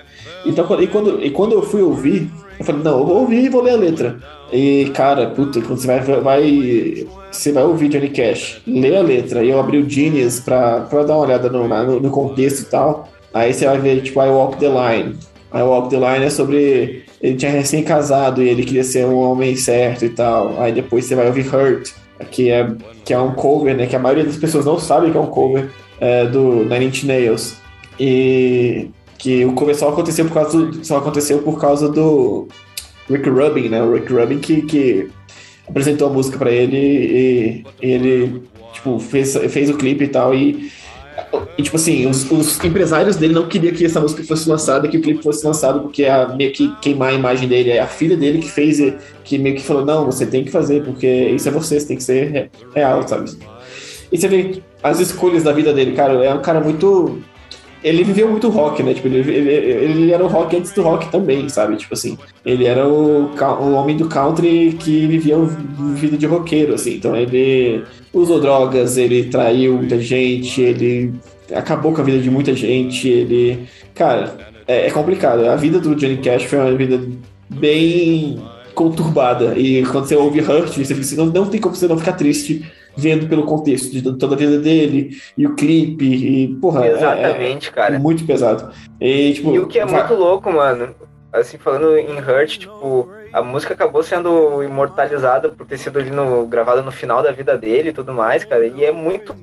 Speaker 2: Então, e quando, e quando eu fui ouvir, eu falei, não, eu vou ouvir e vou ler a letra. E, cara, puta, quando você vai, vai, você vai ouvir Johnny Cash, lê a letra, e eu abri o Genius pra, pra dar uma olhada no, no, no contexto e tal, aí você vai ver, tipo, I Walk the Line. I Walk the Line é sobre, ele tinha recém-casado e ele queria ser um homem certo e tal. Aí depois você vai ouvir Hurt, que é, que é um cover, né, que a maioria das pessoas não sabe que é um cover é, do Nine Inch Nails. E que o cover só aconteceu por causa do, só aconteceu por causa do Rick Rubin, né? O Rick Rubin que, que apresentou a música pra ele e, e ele tipo fez, fez o clipe e tal e, e, tipo assim, os, os empresários dele não queriam que essa música fosse lançada, que o clipe fosse lançado, porque a, meio que queimar a imagem dele. É a filha dele que fez, que meio que falou: não, você tem que fazer, porque isso é você, você tem que ser re- real, sabe? E você vê as escolhas da vida dele, cara, é um cara muito. Ele viveu muito rock, né? Tipo, ele, ele, ele era o rock antes do rock também, sabe? Tipo assim, ele era o, o homem do country que vivia uma vida de roqueiro, assim. Então ele usou drogas, ele traiu muita gente, ele acabou com a vida de muita gente, ele. Cara, é, é complicado. A vida do Johnny Cash foi uma vida bem conturbada. E quando você ouve Hurt, você fica assim, não, não tem como você não ficar triste vendo pelo contexto de toda a vida dele e o clipe e porra, é- é-
Speaker 3: Exatamente,
Speaker 2: é,
Speaker 3: cara.
Speaker 2: muito pesado. E, tipo,
Speaker 3: E o que é
Speaker 2: vai-
Speaker 3: muito louco, mano, assim, falando em Hurt, tipo, a música acabou sendo imortalizada por ter sido ali no, gravada no final da vida dele e tudo mais, cara, e é muito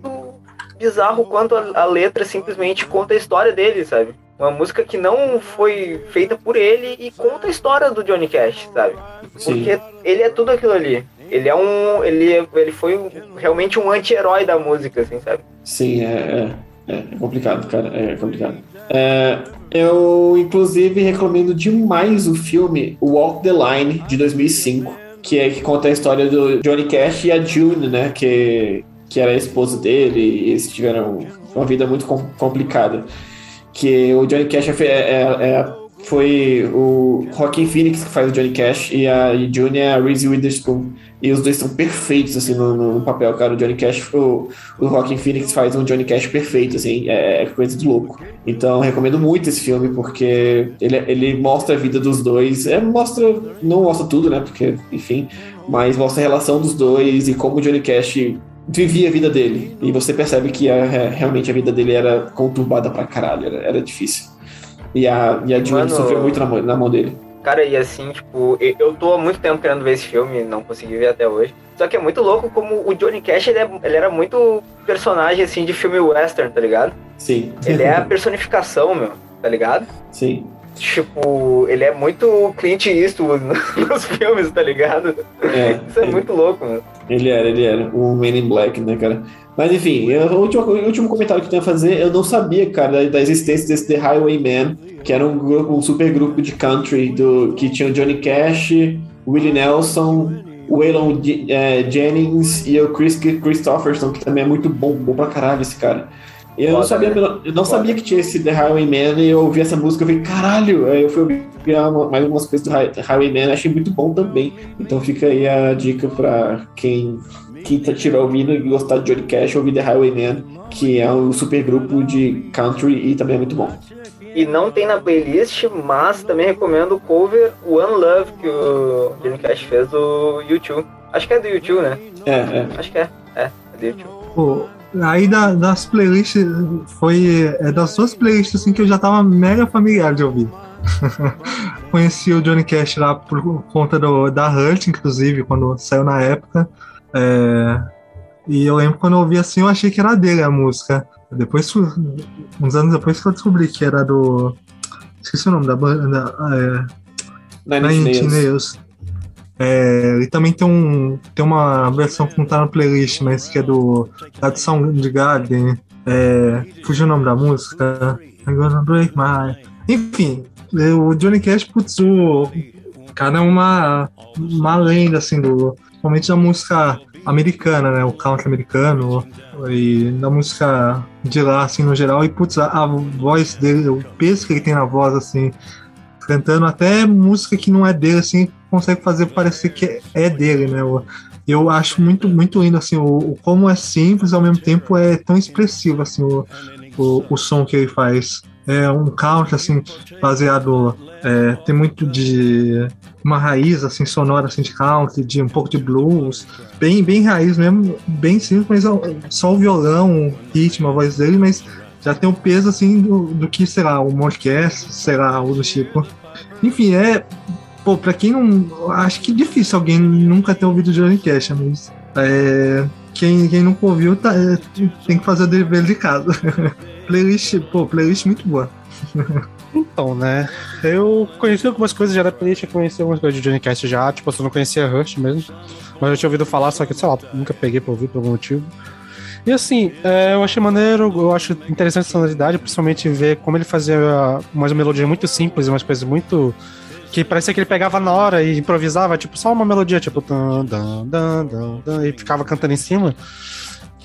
Speaker 3: bizarro quanto a, a letra simplesmente conta a história dele, sabe? Uma música que não foi feita por ele e conta a história do Johnny Cash, sabe?
Speaker 2: Sim.
Speaker 3: Porque ele é tudo aquilo ali. Ele é um. Ele, ele foi realmente um anti-herói da música, assim, sabe?
Speaker 2: Sim, é, é, é complicado, cara. É complicado. É, eu, inclusive, recomendo demais o filme Walk the Line, de 2005, que é que conta a história do Johnny Cash e a June, né? Que, que era a esposa dele, e eles tiveram uma vida muito com- complicada. Que o Johnny Cash é, é- é- foi o Joaquin Phoenix que faz o Johnny Cash e a June é a Reese Witherspoon. E os dois são perfeitos, assim, no, no papel, cara. O Johnny Cash, o, o Joaquin Phoenix faz um Johnny Cash perfeito, assim, é, é coisa de louco. Então, recomendo muito esse filme, porque ele, ele mostra a vida dos dois. É, mostra, não mostra tudo, né, porque, enfim, mas mostra a relação dos dois e como o Johnny Cash vivia a vida dele. E você percebe que a- é, realmente a vida dele era conturbada pra caralho, era, era difícil. E a, e a
Speaker 3: Mano-
Speaker 2: sofreu muito na, na mão dele.
Speaker 3: Cara, e assim, tipo, eu- tô há muito tempo querendo ver esse filme, não consegui ver até hoje. Só que é muito louco como o Johnny Cash, ele, é- ele era muito personagem, assim, de filme western, tá ligado?
Speaker 2: Sim.
Speaker 3: Ele é a personificação, meu, tá ligado?
Speaker 2: Sim.
Speaker 3: Tipo, ele é muito Clint Eastwood nos filmes, tá ligado?
Speaker 2: É,
Speaker 3: Isso é muito louco, mano.
Speaker 2: Ele era, ele era. O Man in Black, né, cara? Mas enfim, eu- o último, o último comentário que eu tenho a fazer, eu não sabia, cara, da, da existência desse The Highwayman, que era um, grupo, um super grupo de country do, que tinha o Johnny Cash, Willie Nelson, o Waylon J- eh, Jennings e o Chris Christopherson, que também é muito bom, bom pra caralho esse cara. Eu não, sabia,
Speaker 3: né?
Speaker 2: eu não
Speaker 3: Foda.
Speaker 2: sabia que tinha esse The Highwayman e eu ouvi essa música e falei, caralho! Aí eu fui ouvir uma- mais algumas coisas do Hi- Highwayman achei muito bom também. Então fica aí a dica pra quem quem tá- estiver ouvindo e gostar de Johnny Cash, ouvir The Highwayman, que é um super grupo de country e também é muito bom.
Speaker 3: E não tem na playlist, mas também recomendo o cover One Love que o Johnny Cash fez do YouTube. Acho que é do YouTube, né?
Speaker 2: É, é.
Speaker 3: Acho que é. É, é do YouTube.
Speaker 4: Pô, aí da- das playlists, foi é das duas playlists assim, que eu já tava mega familiar de ouvir. Conheci o Johnny Cash lá por conta do, da Hurt, inclusive, quando saiu na época. É, e eu lembro quando eu ouvi assim, eu achei que era dele a música. Depois, uns anos depois que eu descobri que era do. Esqueci o nome da banda. É,
Speaker 2: Nine Nails.
Speaker 4: É, ele também tem, um, tem uma versão que não tá na playlist, mas que é do da de Soundgarden. É, fugiu o nome da música. I'm gonna break my. Enfim, o Johnny Cash, putz, o cara é uma, uma lenda, assim, do, principalmente da música americana, né? O country americano e da música de lá, assim, no geral. E, putz, a, a voz dele, o peso que ele tem na voz, assim, cantando até música que não é dele, assim, consegue fazer parecer que é dele, né? Eu, eu acho muito, muito lindo, assim, o, o como é simples, ao mesmo tempo é tão expressivo, assim, o, o, o som que ele faz. É um country, assim, baseado, é, tem muito de uma raiz, assim, sonora, assim, de country, de um pouco de blues, bem, bem raiz mesmo, bem simples, mas é só o violão, o ritmo, a voz dele, mas já tem o peso, assim, do, do que, sei lá, uma orquestra, sei lá, algo do tipo. Enfim, é, pô, pra quem não, acho que é difícil alguém nunca ter ouvido Johnny Cash, mas é, quem, quem nunca ouviu tá, é, tem que fazer o dever de casa. playlist, pô, playlist muito boa.
Speaker 5: Então, né? Eu conheci algumas coisas já da playlist, eu conheci algumas coisas de Johnny Cash já, tipo, eu só não conhecia Rush mesmo. Mas eu tinha ouvido falar, só que, sei lá, nunca peguei pra ouvir por algum motivo. E assim, é, eu achei maneiro, eu acho interessante a sonoridade, principalmente ver como ele fazia umas melodias muito simples, umas coisas muito. que parecia que ele pegava na hora e improvisava, tipo, só uma melodia, tipo. Dan, dan, dan, dan, dan, e ficava cantando em cima.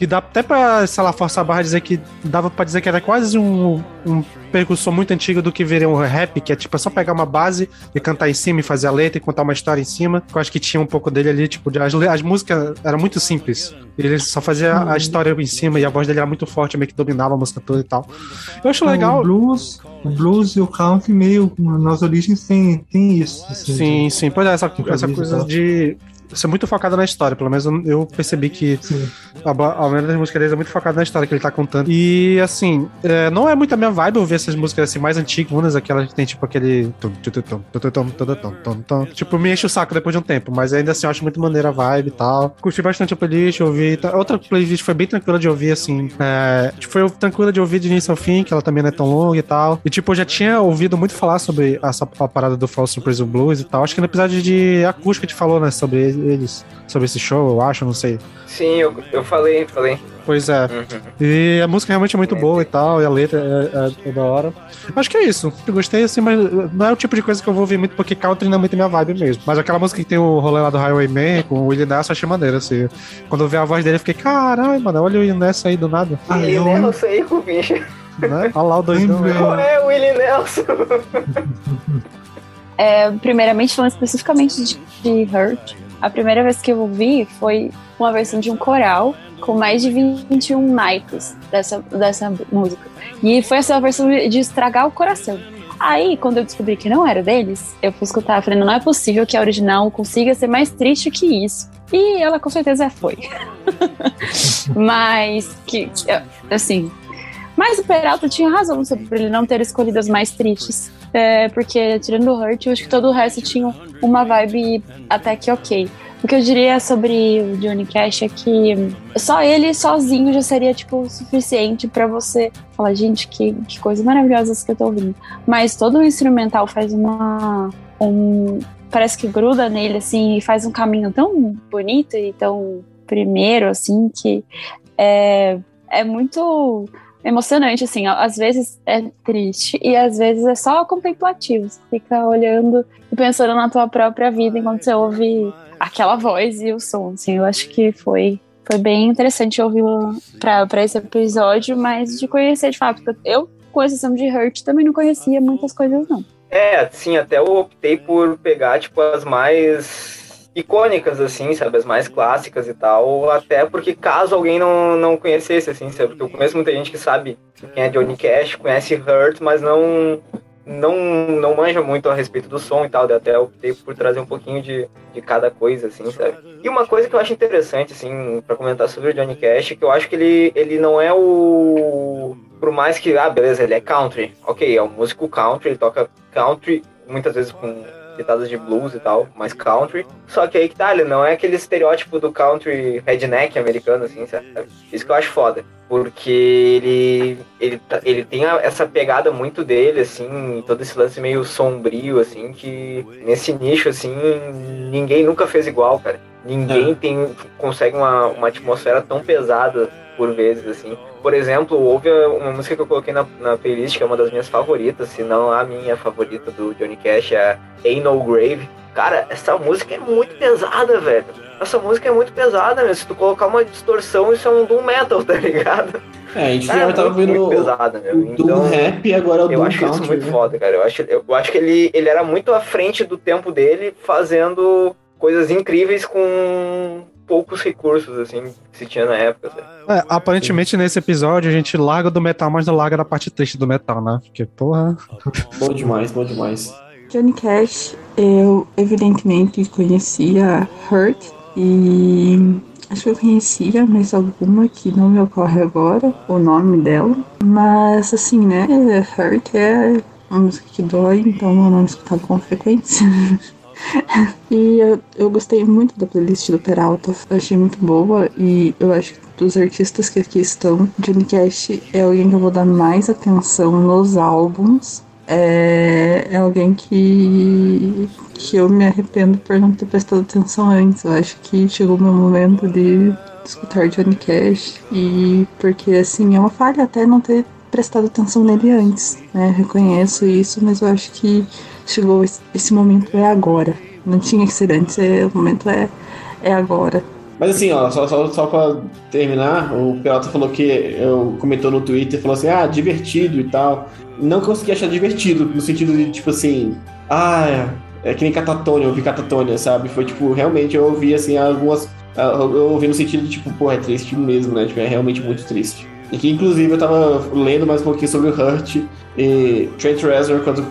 Speaker 5: Que dá até pra, sei lá, forçar a barra dizer que dava pra dizer que era quase um, um percussor muito antigo do que viria um rap, que é tipo é só pegar uma base e cantar em cima e fazer a letra e contar uma história em cima. Eu acho que tinha um pouco dele ali, tipo, de- as, as músicas eram muito simples. Ele só fazia a história em cima e a voz dele era muito forte, meio que dominava a música toda e tal. Eu acho legal.
Speaker 4: O blues, o blues e o country meio nas origens tem, tem isso. assim,
Speaker 5: Sim, sim, pois é, essa, essa coisa de ser muito focada na história, pelo menos eu percebi que a, a maioria das músicas deles é muito focada na história que ele tá contando. E assim, é, não é muito a minha vibe ouvir essas músicas assim mais antigas, aquelas que tem tipo aquele. Tipo, me enche o saco depois de um tempo, mas ainda assim eu acho muito maneira a vibe e tal. Curti bastante a playlist, ouvi. Outra playlist foi bem tranquila de ouvir, assim. É, tipo, foi tranquila de ouvir de início ao fim, que ela também não é tão longa e tal. E tipo, eu já tinha ouvido muito falar sobre essa a parada do False Prison Blues e tal. Acho que no episódio de acústica te falou, né, sobre eles, sobre esse show, eu acho, não sei.
Speaker 3: Sim, eu, eu falei, falei.
Speaker 5: Pois é.
Speaker 3: Uhum.
Speaker 5: E a música realmente é muito boa e tal, e a letra é, é- é da hora. Acho que é isso. Eu gostei, assim, mas não é o tipo de coisa que eu vou ouvir muito, porque country não é muito minha vibe mesmo. Mas aquela música que tem o rolê lá do Highwayman, com o Willie Nelson, eu achei maneiro, assim. Quando eu vi a voz dele, eu fiquei, caralho, mano, olha o Willie Nelson aí do nada.
Speaker 4: Ah,
Speaker 3: Willie
Speaker 4: eu-
Speaker 3: Nelson aí, bicho.
Speaker 5: Né? Olha lá o doidão. Né?
Speaker 3: Qual é o Willie Nelson?
Speaker 1: É, primeiramente, falando especificamente de, de Hurt, a primeira vez que eu ouvi foi uma versão de um coral com mais de 21 naipes dessa, dessa música. E foi essa versão de estragar o coração. Aí, quando eu descobri que não era deles, eu fui escutar, falei, não é possível que a original consiga ser mais triste que isso. E ela com certeza foi. Mas que, assim, mas o Peralta tinha razão sobre ele não ter escolhido as mais tristes. É, porque, tirando o Hurt, eu acho que todo o resto tinha uma vibe até que ok. O que eu diria sobre o Johnny Cash é que só ele sozinho já seria, tipo, o suficiente pra você falar, gente, que, que coisa maravilhosa essa que eu tô ouvindo. Mas todo o instrumental faz uma. Um, parece que gruda nele, assim, e faz um caminho tão bonito e tão primeiro, assim, que é, é muito emocionante, assim. Às vezes é triste e às vezes é só contemplativo. Você fica olhando e pensando na tua própria vida enquanto você ouve aquela voz e o som, assim. Eu acho que foi, foi bem interessante ouvi-lo pra, pra esse episódio, mas de conhecer de fato. Eu, com exceção de Hurt, também não conhecia muitas coisas, não.
Speaker 3: É, sim, até eu optei por pegar, tipo, as mais icônicas, assim, sabe? As mais clássicas e tal. Até porque caso alguém não, não conhecesse, assim, sabe? Porque eu conheço muita gente que sabe quem é Johnny Cash, conhece Hurt, mas não não, não manja muito a respeito do som e tal, até optei por trazer um pouquinho de, de cada coisa, assim, sabe? E uma coisa que eu acho interessante, assim, para comentar sobre o Johnny Cash, que eu acho que ele, ele não é o... Por mais que, ah, beleza, ele é country. Ok, é um músico country, ele toca country, muitas vezes com pitadas de blues e tal, mais country. Só que aí que tá, ele não é aquele estereótipo do country redneck americano, assim, sabe? Isso que eu acho foda. Porque ele, ele, tá- ele tem a- essa pegada muito dele, assim, todo esse lance meio sombrio, assim, que nesse nicho, assim, ninguém nunca fez igual, cara. Ninguém tem, consegue uma, uma atmosfera tão pesada por vezes, assim. Por exemplo, houve uma música que eu coloquei na, na playlist, que é uma das minhas favoritas, se não a minha favorita do Johnny Cash, é Ain't No Grave. Cara, essa música é muito pesada, velho. essa música é muito pesada, meu. Se tu colocar uma distorção, isso é um doom metal, tá ligado?
Speaker 2: É, a gente
Speaker 3: Cara,
Speaker 2: já tava
Speaker 3: muito,
Speaker 2: vendo
Speaker 3: muito pesada, meu.
Speaker 2: o Doom
Speaker 3: Então,
Speaker 2: Rap e agora é o
Speaker 3: eu
Speaker 2: Doom
Speaker 3: acho
Speaker 2: Country.
Speaker 3: isso muito
Speaker 2: né?
Speaker 3: foda, cara. Eu acho, eu, eu acho que ele, ele era muito à frente do tempo dele, fazendo coisas incríveis com poucos recursos, assim, que se tinha na época. sabe?
Speaker 5: É, aparentemente nesse episódio a gente larga do metal, mas não larga da parte triste do metal, né? Porque, porra.
Speaker 2: Bom demais, bom demais.
Speaker 6: Johnny Cash, eu evidentemente conhecia Hurt e acho que eu conhecia mais alguma que não me ocorre agora o nome dela. Mas assim, né? Hurt é uma música que dói, então eu não escutava com frequência. e eu, eu gostei muito da playlist do Peralta, eu achei muito boa e eu acho que dos artistas que aqui estão, Johnny Cash é alguém que eu vou dar mais atenção nos álbuns é, é alguém que, que eu me arrependo por não ter prestado atenção antes. Eu acho que chegou o meu momento de escutar Johnny Cash e porque assim é uma falha até não ter prestado atenção nele antes, né? Reconheço isso, mas eu acho que chegou esse, esse momento é agora. Não tinha que ser antes, é, o momento é, é agora.
Speaker 2: Mas assim, ó, só, só, só pra terminar, o Peralta falou que eu comentou no Twitter, falou assim, ah, divertido e tal. Não consegui achar divertido, no sentido de, tipo assim, ah, é, é que nem catatônia, eu ouvi catatônia, sabe? Foi tipo, realmente eu ouvi assim algumas. Eu ouvi no sentido de, tipo, pô, é triste mesmo, né? Tipo, é realmente muito triste. E que inclusive eu tava lendo mais um pouquinho sobre o Hurt e Trent Reznor, quando,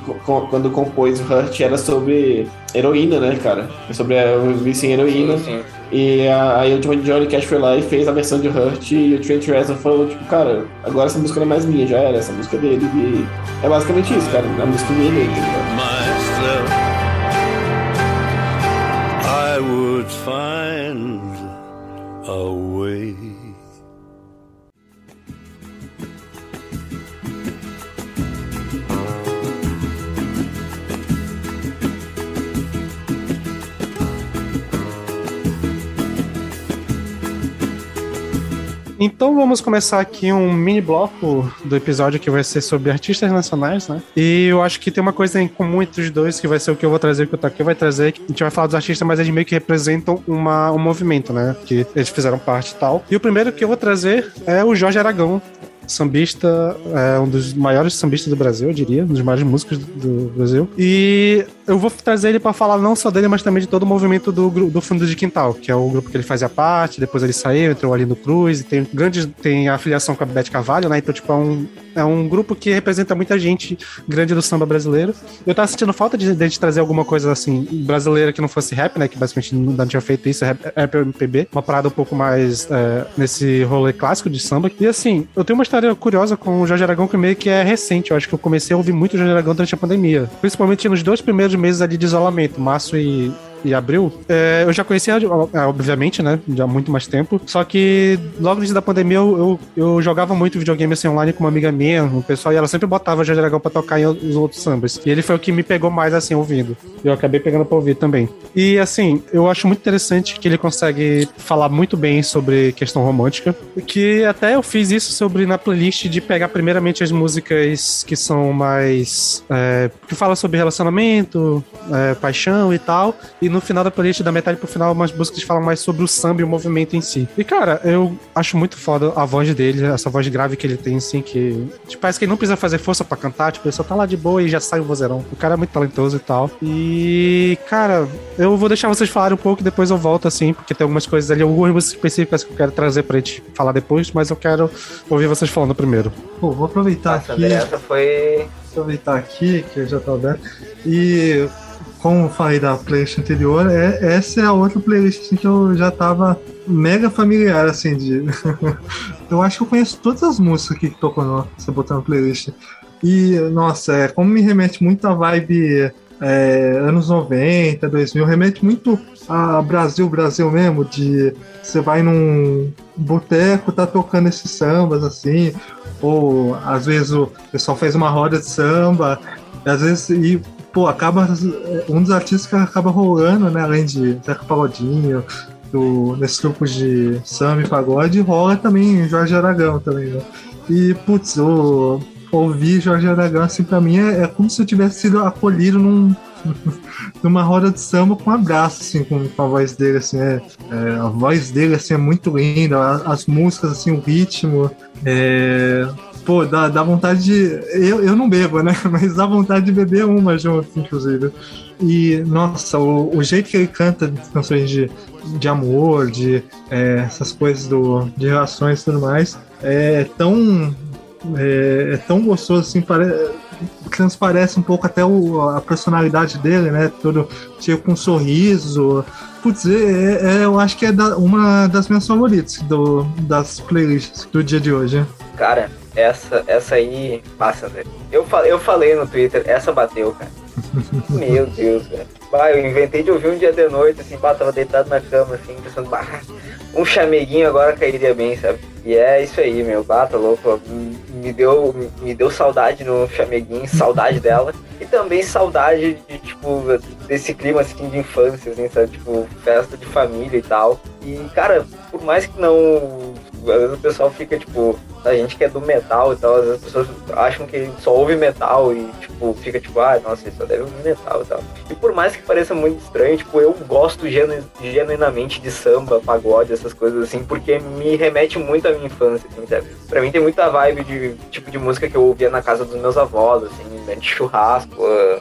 Speaker 2: quando compôs o Hurt, era sobre heroína, né, cara? É sobre o vício em heroína.
Speaker 3: Sim, sim.
Speaker 2: E a- aí o John- Johnny Cash foi lá e fez a versão de Hurt e o Trent Reznor falou, tipo, cara, agora essa música não é mais minha, já era, essa música é dele. E é basicamente isso, cara, a música minha é dele, tá
Speaker 8: I would find a way.
Speaker 5: Então vamos começar aqui um mini bloco do episódio que vai ser sobre artistas nacionais, né? E eu acho que tem uma coisa em comum entre os dois, que vai ser o que eu vou trazer, o que o Taki vai trazer. A gente vai falar dos artistas, mas eles meio que representam uma, um movimento, né? Que eles fizeram parte e tal. E o primeiro que eu vou trazer é o Jorge Aragão. Sambista, é um dos maiores sambistas do Brasil, eu diria, um dos maiores músicos do, do Brasil. E eu vou trazer ele pra falar não só dele, mas também de todo o movimento do, do Fundo de Quintal, que é o grupo que ele fazia parte, depois ele saiu, entrou ali no Cruz, e tem grande tem a afiliação com a Beth Carvalho, né? Então, tipo, é um, é um grupo que representa muita gente grande do samba brasileiro. Eu tava sentindo falta de, de trazer alguma coisa assim, brasileira que não fosse rap, né? Que basicamente não tinha feito isso, rap, rap MPB, uma parada um pouco mais é, nesse rolê clássico de samba. E assim, eu tenho uma história curiosa com o Jorge Aragão que meio que é recente. Eu acho que eu comecei a ouvir muito o Jorge Aragão durante a pandemia. Principalmente nos dois primeiros meses ali de isolamento, março e, e abril. É, eu já conhecia, é, obviamente, né? Já há muito mais tempo. Só que logo início da pandemia eu, eu, eu jogava muito videogame assim online com uma amiga minha, o pessoal, e ela sempre botava Jorge Aragão pra tocar em os outros sambas. E ele foi o que me pegou mais assim ouvindo. Eu acabei pegando pra ouvir também. E assim, eu acho muito interessante que ele consegue falar muito bem sobre questão romântica. Que até eu fiz isso sobre na playlist de pegar primeiramente as músicas que são mais. é, que falam sobre relacionamento, é, paixão e tal. E no final da playlist, da metade pro final, umas músicas que falam mais sobre o samba e o movimento em si. E cara, eu acho muito foda a voz dele, essa voz grave que ele tem, assim, que. Tipo, parece que ele não precisa fazer força pra cantar, tipo, ele só tá lá de boa e já sai o vozeirão. O cara é muito talentoso e tal. E, cara, eu vou deixar vocês falarem um pouco e depois eu volto, assim, porque tem algumas coisas ali, algumas músicas específicas que eu quero trazer pra gente falar depois, mas eu quero ouvir vocês falando primeiro.
Speaker 4: Pô, vou aproveitar
Speaker 3: Nossa,
Speaker 4: aqui.
Speaker 3: Essa foi.
Speaker 4: aproveitar aqui, que eu já tô aberto. E como falei da playlist anterior, é, essa é a outra playlist assim, que eu já tava mega familiar, assim, de. eu acho que eu conheço todas as músicas aqui que tocou no na playlist. E, nossa, é, como me remete muito à vibe é, anos 90, 2000, remete muito a Brasil, Brasil mesmo, de você vai num boteco, tá tocando esses sambas, assim, ou às vezes o pessoal faz uma roda de samba, às vezes, e, pô, acaba, um dos artistas que acaba rolando, né, além de Zeca Pagodinho, do, nesses grupos de samba e pagode, rola também Jorge Aragão também, né? E, putz, o, ouvir Jorge Aragão, assim, pra mim, é, é como se eu tivesse sido acolhido num, numa roda de samba com um abraço, assim, com, a voz dele, assim, é, é, a voz dele, assim, é muito linda, a- as músicas, assim, o ritmo, é, pô, dá, dá vontade de, eu, eu não bebo, né, mas dá vontade de beber uma junto, inclusive. E, nossa, o, o jeito que ele canta canções de, de amor, de é, essas coisas do, de relações e tudo mais, é tão, é, é tão gostoso, assim, pare, transparece um pouco até o, a personalidade dele, né? Todo cheio com um sorriso. Putz, é, é- eu acho que é da- uma das minhas favoritas do, das playlists do dia de hoje.
Speaker 3: Cara, essa, essa aí passa, velho. Eu, eu falei no Twitter, essa bateu, cara. Meu Deus, velho. Eu inventei de ouvir um dia de noite, assim, bah, tava deitado na cama, assim, pensando, bah, um chameguinho agora cairia bem, sabe? E é isso aí, meu, bah, tá louco. Me- Me deu, me deu saudade no chameguinho, saudade dela. E também saudade de, tipo, desse clima, assim, de infância, assim, sabe? Tipo, festa de família e tal. E, cara, por mais que não. Às vezes o pessoal fica, tipo, a gente que é do metal e tal, às vezes as pessoas acham que só ouve metal e, tipo, fica tipo, ah, nossa, ele só deve ouvir metal e tal. E por mais que pareça muito estranho, tipo, eu gosto genu genuinamente de samba, pagode, essas coisas assim, porque me remete muito à minha infância, assim, sabe? Pra mim tem muita vibe de tipo de música que eu ouvia na casa dos meus avós, assim, né, de churrasco, ah,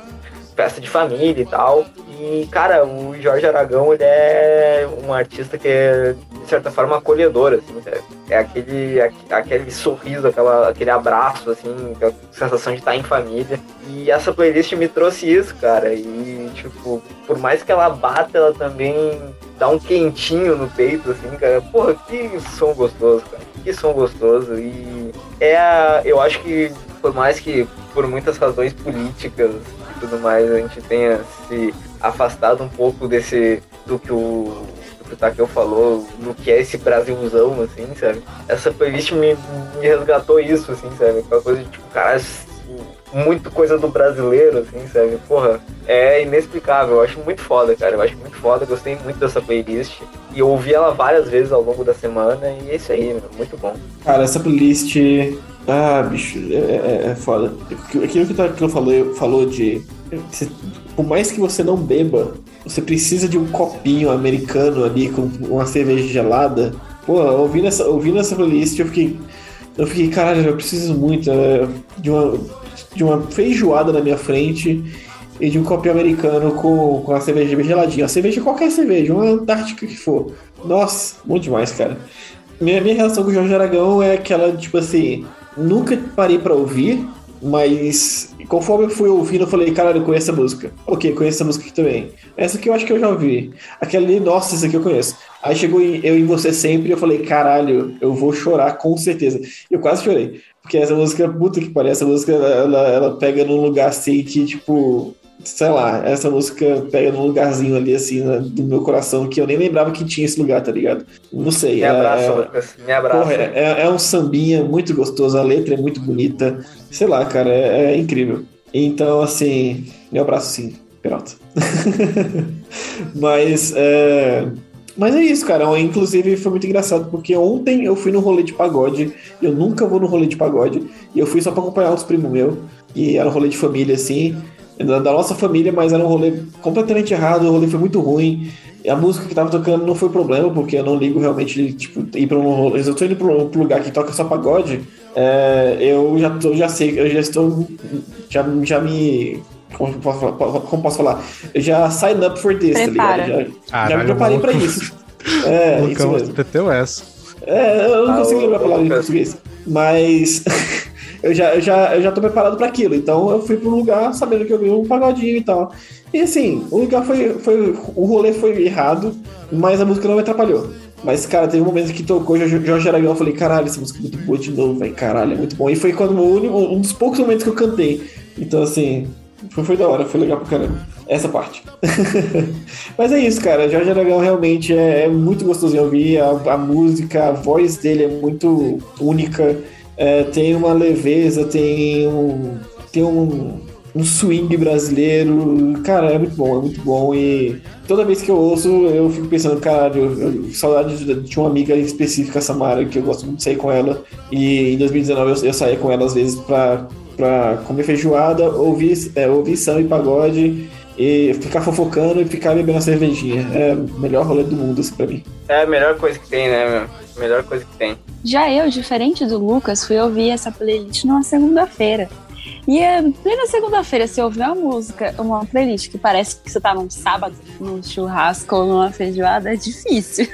Speaker 3: festa de família e tal. E, cara, o Jorge Aragão, ele é um artista que é, de certa forma, acolhedor, assim, sabe? É aquele, aque- aquele sorriso, aquela, aquele abraço, assim, aquela sensação de estar em família. E essa playlist me trouxe isso, cara. E, tipo, por mais que ela bata, ela também dá um quentinho no peito, assim, cara. Porra, que som gostoso, cara. Que som gostoso. E é a, eu acho que, por mais que por muitas razões políticas tudo mais, a gente tenha se afastado um pouco desse, do que o do que o Takeo falou, no que é esse Brasilzão, assim, sabe? Essa playlist me, me resgatou isso, assim, sabe? Aquela coisa de, tipo, caralho, muito coisa do brasileiro, assim, sabe? Porra, é inexplicável. Eu acho muito foda, cara. Eu acho muito foda. Gostei muito dessa playlist. E eu ouvi ela várias vezes ao longo da semana. E é isso aí, meu. Muito bom.
Speaker 2: Cara, essa playlist. Ah, bicho, é, é- é foda. Aquilo que o Takilo falou, falou de. por mais que você não beba, você precisa de um copinho americano ali com uma cerveja gelada. Pô, ouvindo essa, ouvindo essa playlist, eu fiquei. Eu fiquei, caralho, eu preciso muito é, de, uma, de uma feijoada na minha frente e de um copinho americano com, com a cerveja bem geladinha. A cerveja, qualquer cerveja, uma Antártica que for. Nossa, muito demais, cara. Minha, minha relação com o Jorge Aragão é aquela, tipo assim, nunca parei pra ouvir, mas conforme eu fui ouvindo, eu falei, caralho, eu conheço essa música. Ok, conheço essa música aqui também. Essa aqui eu acho que eu já ouvi. Aquela ali, nossa, essa aqui eu conheço. Aí chegou em Eu e Você Sempre e eu falei, caralho, eu vou chorar com certeza. Eu quase chorei. Porque essa música, puta que parece, essa música, ela, ela pega num lugar assim que, tipo, sei lá, essa música pega num lugarzinho ali, assim, na- do meu coração, que eu nem lembrava que tinha esse lugar, tá ligado? Não sei.
Speaker 3: Me
Speaker 2: é-
Speaker 3: abraça,
Speaker 2: é-
Speaker 3: Lucas. Me abraça.
Speaker 2: Porra, é, é- é um sambinha muito gostoso, a letra é muito bonita. Sei lá, cara, é, é incrível. Então, assim, meu abraço sim, Peralta. Mas, é... Mas é isso, cara. Inclusive foi muito engraçado, porque ontem eu fui no rolê de pagode. Eu nunca vou no rolê de pagode. E eu fui só pra acompanhar uns primos meus. E era um rolê de família, assim. Da, da nossa família, mas era um rolê completamente errado. O rolê foi muito ruim. E a música que tava tocando não foi problema, porque eu não ligo realmente, tipo, ir pra um rolê. Se eu tô indo pra um lugar que toca só pagode, é, eu já, tô, já sei, eu já estou. Já, já me. Como posso, falar, como posso falar? Eu já sign up for this,
Speaker 1: Prepara.
Speaker 2: tá ligado? Já, já me
Speaker 5: Caralho,
Speaker 2: preparei pra
Speaker 5: maluco.
Speaker 2: isso. É, isso
Speaker 5: Lucão,
Speaker 2: mesmo.
Speaker 5: meteu essa.
Speaker 2: É, eu não
Speaker 3: Ah,
Speaker 2: consigo lembrar a palavra em português. Mas eu, já, eu, já, eu já tô preparado pra aquilo. Então eu fui pro lugar sabendo que eu vi um pagodinho e tal. E assim, o lugar foi. foi o rolê foi errado, mas a música não me atrapalhou. Mas, cara, teve um momento que tocou Jorge Aragão, eu falei, caralho, essa música é muito boa de novo, velho, caralho, é muito bom. E foi quando único- um dos poucos momentos que eu cantei. Então, assim, foi, foi da hora, foi legal pra caramba. Essa parte. Mas é isso, cara. Jorge Aragão realmente é, é muito gostoso de ouvir. A, a música, a voz dele é muito única. É, tem uma leveza, tem um. Tem um, um swing brasileiro. Cara, é muito bom, é muito bom. E toda vez que eu ouço, eu fico pensando, caralho, eu, saudade de, de uma amiga específica, Samara, que eu gosto muito de sair com ela. E em 2019 eu, eu saía com ela às vezes pra, pra comer feijoada, ouvir, é, ouvir samba e pagode. E ficar fofocando e ficar bebendo a cervejinha. É o melhor rolê do mundo, assim, pra mim.
Speaker 3: É a melhor coisa que tem, né, meu? Melhor coisa que tem.
Speaker 1: Já eu, diferente do Lucas, fui ouvir essa playlist numa segunda-feira. E é plena segunda-feira, se ouvir uma música, uma playlist que parece que você tá num sábado, num churrasco ou numa feijoada, é difícil.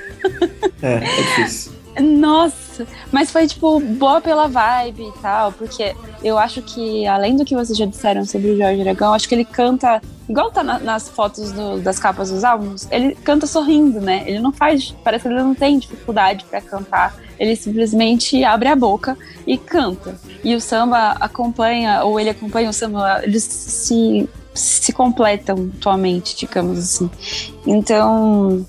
Speaker 2: É, é difícil.
Speaker 1: Nossa, mas foi tipo boa pela vibe e tal, porque eu acho que além do que vocês já disseram sobre o Jorge Aragão, acho que ele canta igual tá na- nas fotos do- das capas dos álbuns, ele canta sorrindo, né? Ele não faz, parece que ele não tem dificuldade pra cantar, ele simplesmente abre a boca e canta. E o samba acompanha, ou ele acompanha o samba, eles se se completam mutuamente, digamos assim. Então,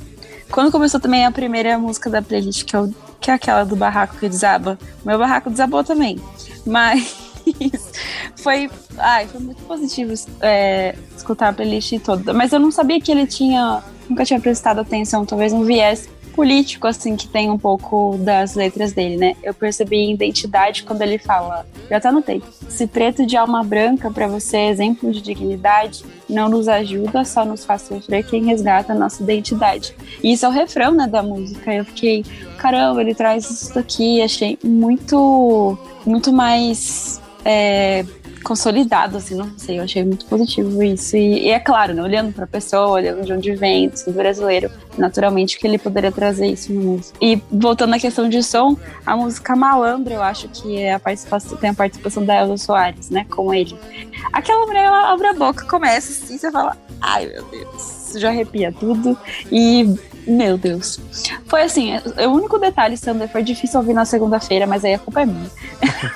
Speaker 1: quando começou também a primeira música da playlist, que é, o- que é aquela do barraco que desaba, meu barraco desabou também. Mas foi, ai, foi muito positivo é, escutar a playlist toda. Mas eu não sabia que ele tinha, nunca tinha prestado atenção, talvez um viés político, assim, que tem um pouco das letras dele, né? Eu percebi identidade quando ele fala, já até anotei, se preto de alma branca pra você é exemplo de dignidade, não nos ajuda, só nos faz sofrer quem resgata a nossa identidade. E isso é o refrão, né, da música. Eu fiquei, caramba, ele traz isso daqui, achei muito, muito mais é, consolidado, assim, não sei, eu achei muito positivo isso. E, e é claro, né, olhando pra pessoa, olhando de onde vem, do brasileiro, naturalmente que ele poderia trazer isso no música. E voltando à questão de som, a música Malandro, eu acho que é a participação, tem a participação da Elza Soares, né, com ele. Aquela mulher, ela abre a boca, começa assim, você fala, ai meu Deus, já arrepia tudo. E, meu Deus. Foi assim, o único detalhe, Sander, foi difícil ouvir na segunda-feira, mas aí a culpa é minha.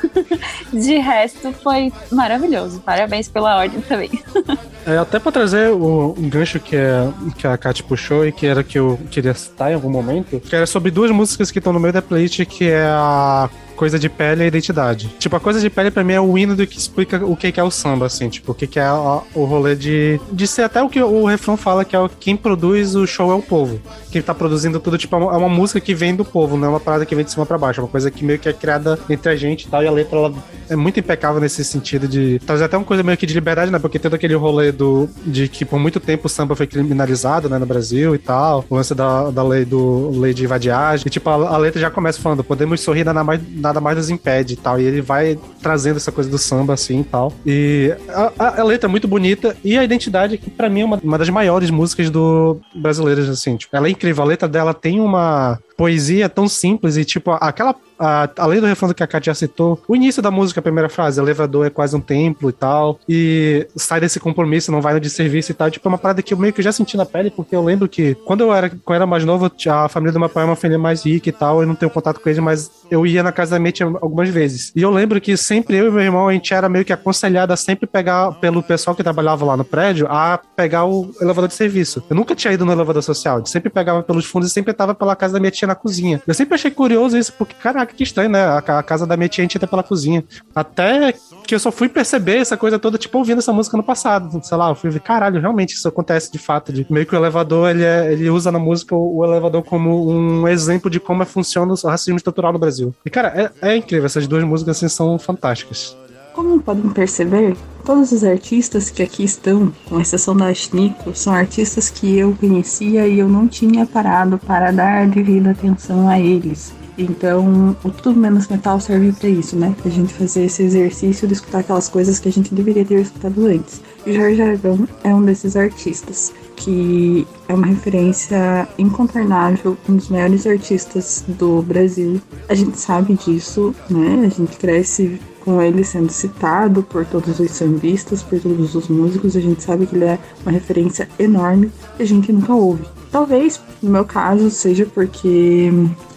Speaker 1: De resto, foi maravilhoso. Parabéns pela ordem também.
Speaker 5: É, até pra trazer o, um gancho que, é, que a Kat puxou e que era que eu queria citar em algum momento, que era sobre duas músicas que estão no meio da playlist, que é a Coisa de Pele e Identidade. Tipo, a Coisa de Pele pra mim é o hino do que explica o que é o samba, assim, tipo, o que é o rolê de, de ser até o que o refrão fala, que é o, quem produz o show é o povo. Quem tá produzindo tudo, tipo, é uma, é uma música que vem do povo, não é uma parada que vem de cima pra baixo, é uma coisa que meio que é criada entre a gente e tal, e a letra, ela é muito impecável nesse sentido de trazer até uma coisa meio que de liberdade, né? Porque todo aquele rolê do, de que por muito tempo o samba foi criminalizado, né, no Brasil e tal, o lance da, da lei do lei de vadiagem, e tipo, a, a letra já começa falando, podemos sorrir, nada mais, mais nos impede e tal, e ele vai trazendo essa coisa do samba assim e tal. E a, a- a letra é muito bonita e a identidade, que pra mim é uma, uma das maiores músicas do brasileiras, assim, tipo, ela é incrível, a letra dela tem uma poesia tão simples e, tipo, aquela. A, além do refrão que a já citou, o início da música, a primeira frase, elevador é quase um templo e tal, e sai desse compromisso, não vai no de serviço e tal. Tipo, é uma parada que eu meio que já senti na pele, porque eu lembro que quando eu era, quando eu era mais novo, a família do meu pai é uma família mais rica e tal, eu não tenho contato com eles, mas eu ia na casa da minha tia algumas vezes. E eu lembro que sempre eu e meu irmão, a gente era meio que aconselhado a sempre pegar, pelo pessoal que trabalhava lá no prédio, a pegar o elevador de serviço. Eu nunca tinha ido no elevador social, sempre pegava pelos fundos e sempre tava pela casa da minha tia na cozinha. Eu sempre achei curioso isso, porque, caraca, que estranho, né? A, casa da minha tia a gente entra pela cozinha. Até que eu só fui perceber essa coisa toda, tipo, ouvindo essa música no passado. Sei lá, eu fui ver, caralho, realmente isso acontece de fato. De, meio que o elevador, ele, é- ele usa na música o, elevador como um exemplo de como funciona o racismo estrutural no Brasil. E, cara, é, é incrível. Essas duas músicas, assim, são fantásticas.
Speaker 6: Como podem perceber, todos os artistas que aqui estão, com exceção da Ashniko, são artistas que eu conhecia e eu não tinha parado para dar devida atenção a eles. Então, o Tudo Menos Metal serve para isso, né? Pra gente fazer esse exercício de escutar aquelas coisas que a gente deveria ter escutado antes. E Jorge Aragão é um desses artistas que é uma referência incontornável, um dos maiores artistas do Brasil. A gente sabe disso, né? A gente cresce com ele sendo citado por todos os sambistas, por todos os músicos. A gente sabe que ele é uma referência enorme que a gente nunca ouve. Talvez, no meu caso, seja porque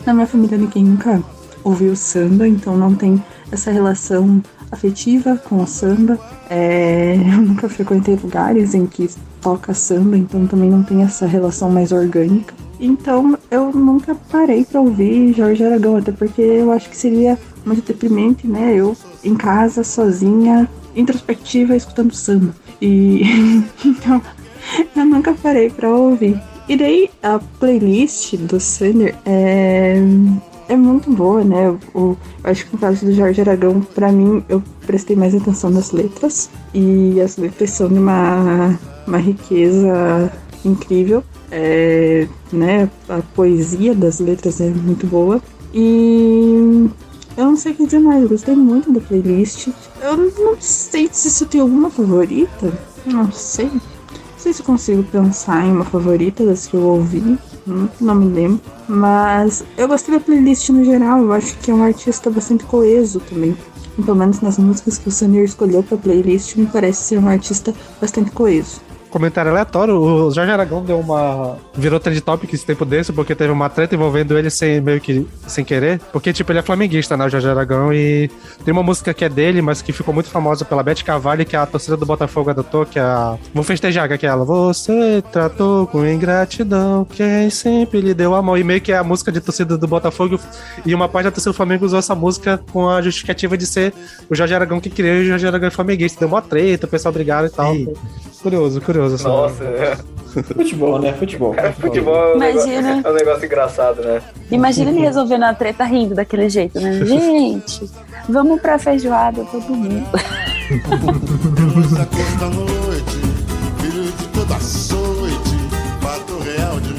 Speaker 6: na minha família ninguém nunca ouviu samba, então não tem essa relação afetiva com o samba. É, eu nunca frequentei lugares em que toca samba, então também não tem essa relação mais orgânica. Então eu nunca parei pra ouvir Jorge Aragão, até porque eu acho que seria muito deprimente, né? Eu em casa, sozinha, introspectiva, escutando samba. E então eu nunca parei pra ouvir. E daí a playlist do Sander é, é muito boa, né? O, acho que no caso do Jorge Aragão, pra mim, eu prestei mais atenção nas letras. E as letras são de uma uma riqueza incrível. É, né, a poesia das letras é muito boa. E eu não sei o que dizer mais, gostei muito da playlist. Eu não sei se eu tenho alguma favorita. Não sei. Sei se consigo pensar em uma favorita das que eu ouvi. Não, não me lembro. Mas eu gostei da playlist no geral. Eu acho que é um artista bastante coeso também. Pelo menos nas músicas que o Samir escolheu pra playlist, me parece ser um artista bastante coeso.
Speaker 5: Comentário aleatório, o Jorge Aragão deu uma. virou trend topic esse tempo desse, porque teve uma treta envolvendo ele sem meio que sem querer. Porque, tipo, ele é flamenguista, né? O Jorge Aragão. E tem uma música que é dele, mas que ficou muito famosa pela Beth Cavalli, que a torcida do Botafogo adotou, que é a. Vou festejar, que é aquela. Você tratou com ingratidão quem sempre lhe deu a mão. E meio que é a música de torcida do Botafogo. E uma parte da torcida do Flamengo usou essa música com a justificativa de ser o Jorge Aragão que criou e o Jorge Aragão é flamenguista. Deu uma treta, o pessoal brigaram e tal. Curioso, curioso. essa-
Speaker 3: Nossa, é.
Speaker 2: Futebol, né? Futebol.
Speaker 3: Cara, futebol é um, negócio,
Speaker 1: Imagina.
Speaker 3: é um negócio engraçado, né?
Speaker 1: Imagina ele resolvendo a treta rindo daquele jeito, né? Gente, vamos pra feijoada todo mundo.
Speaker 9: Noite, filho de toda fato real de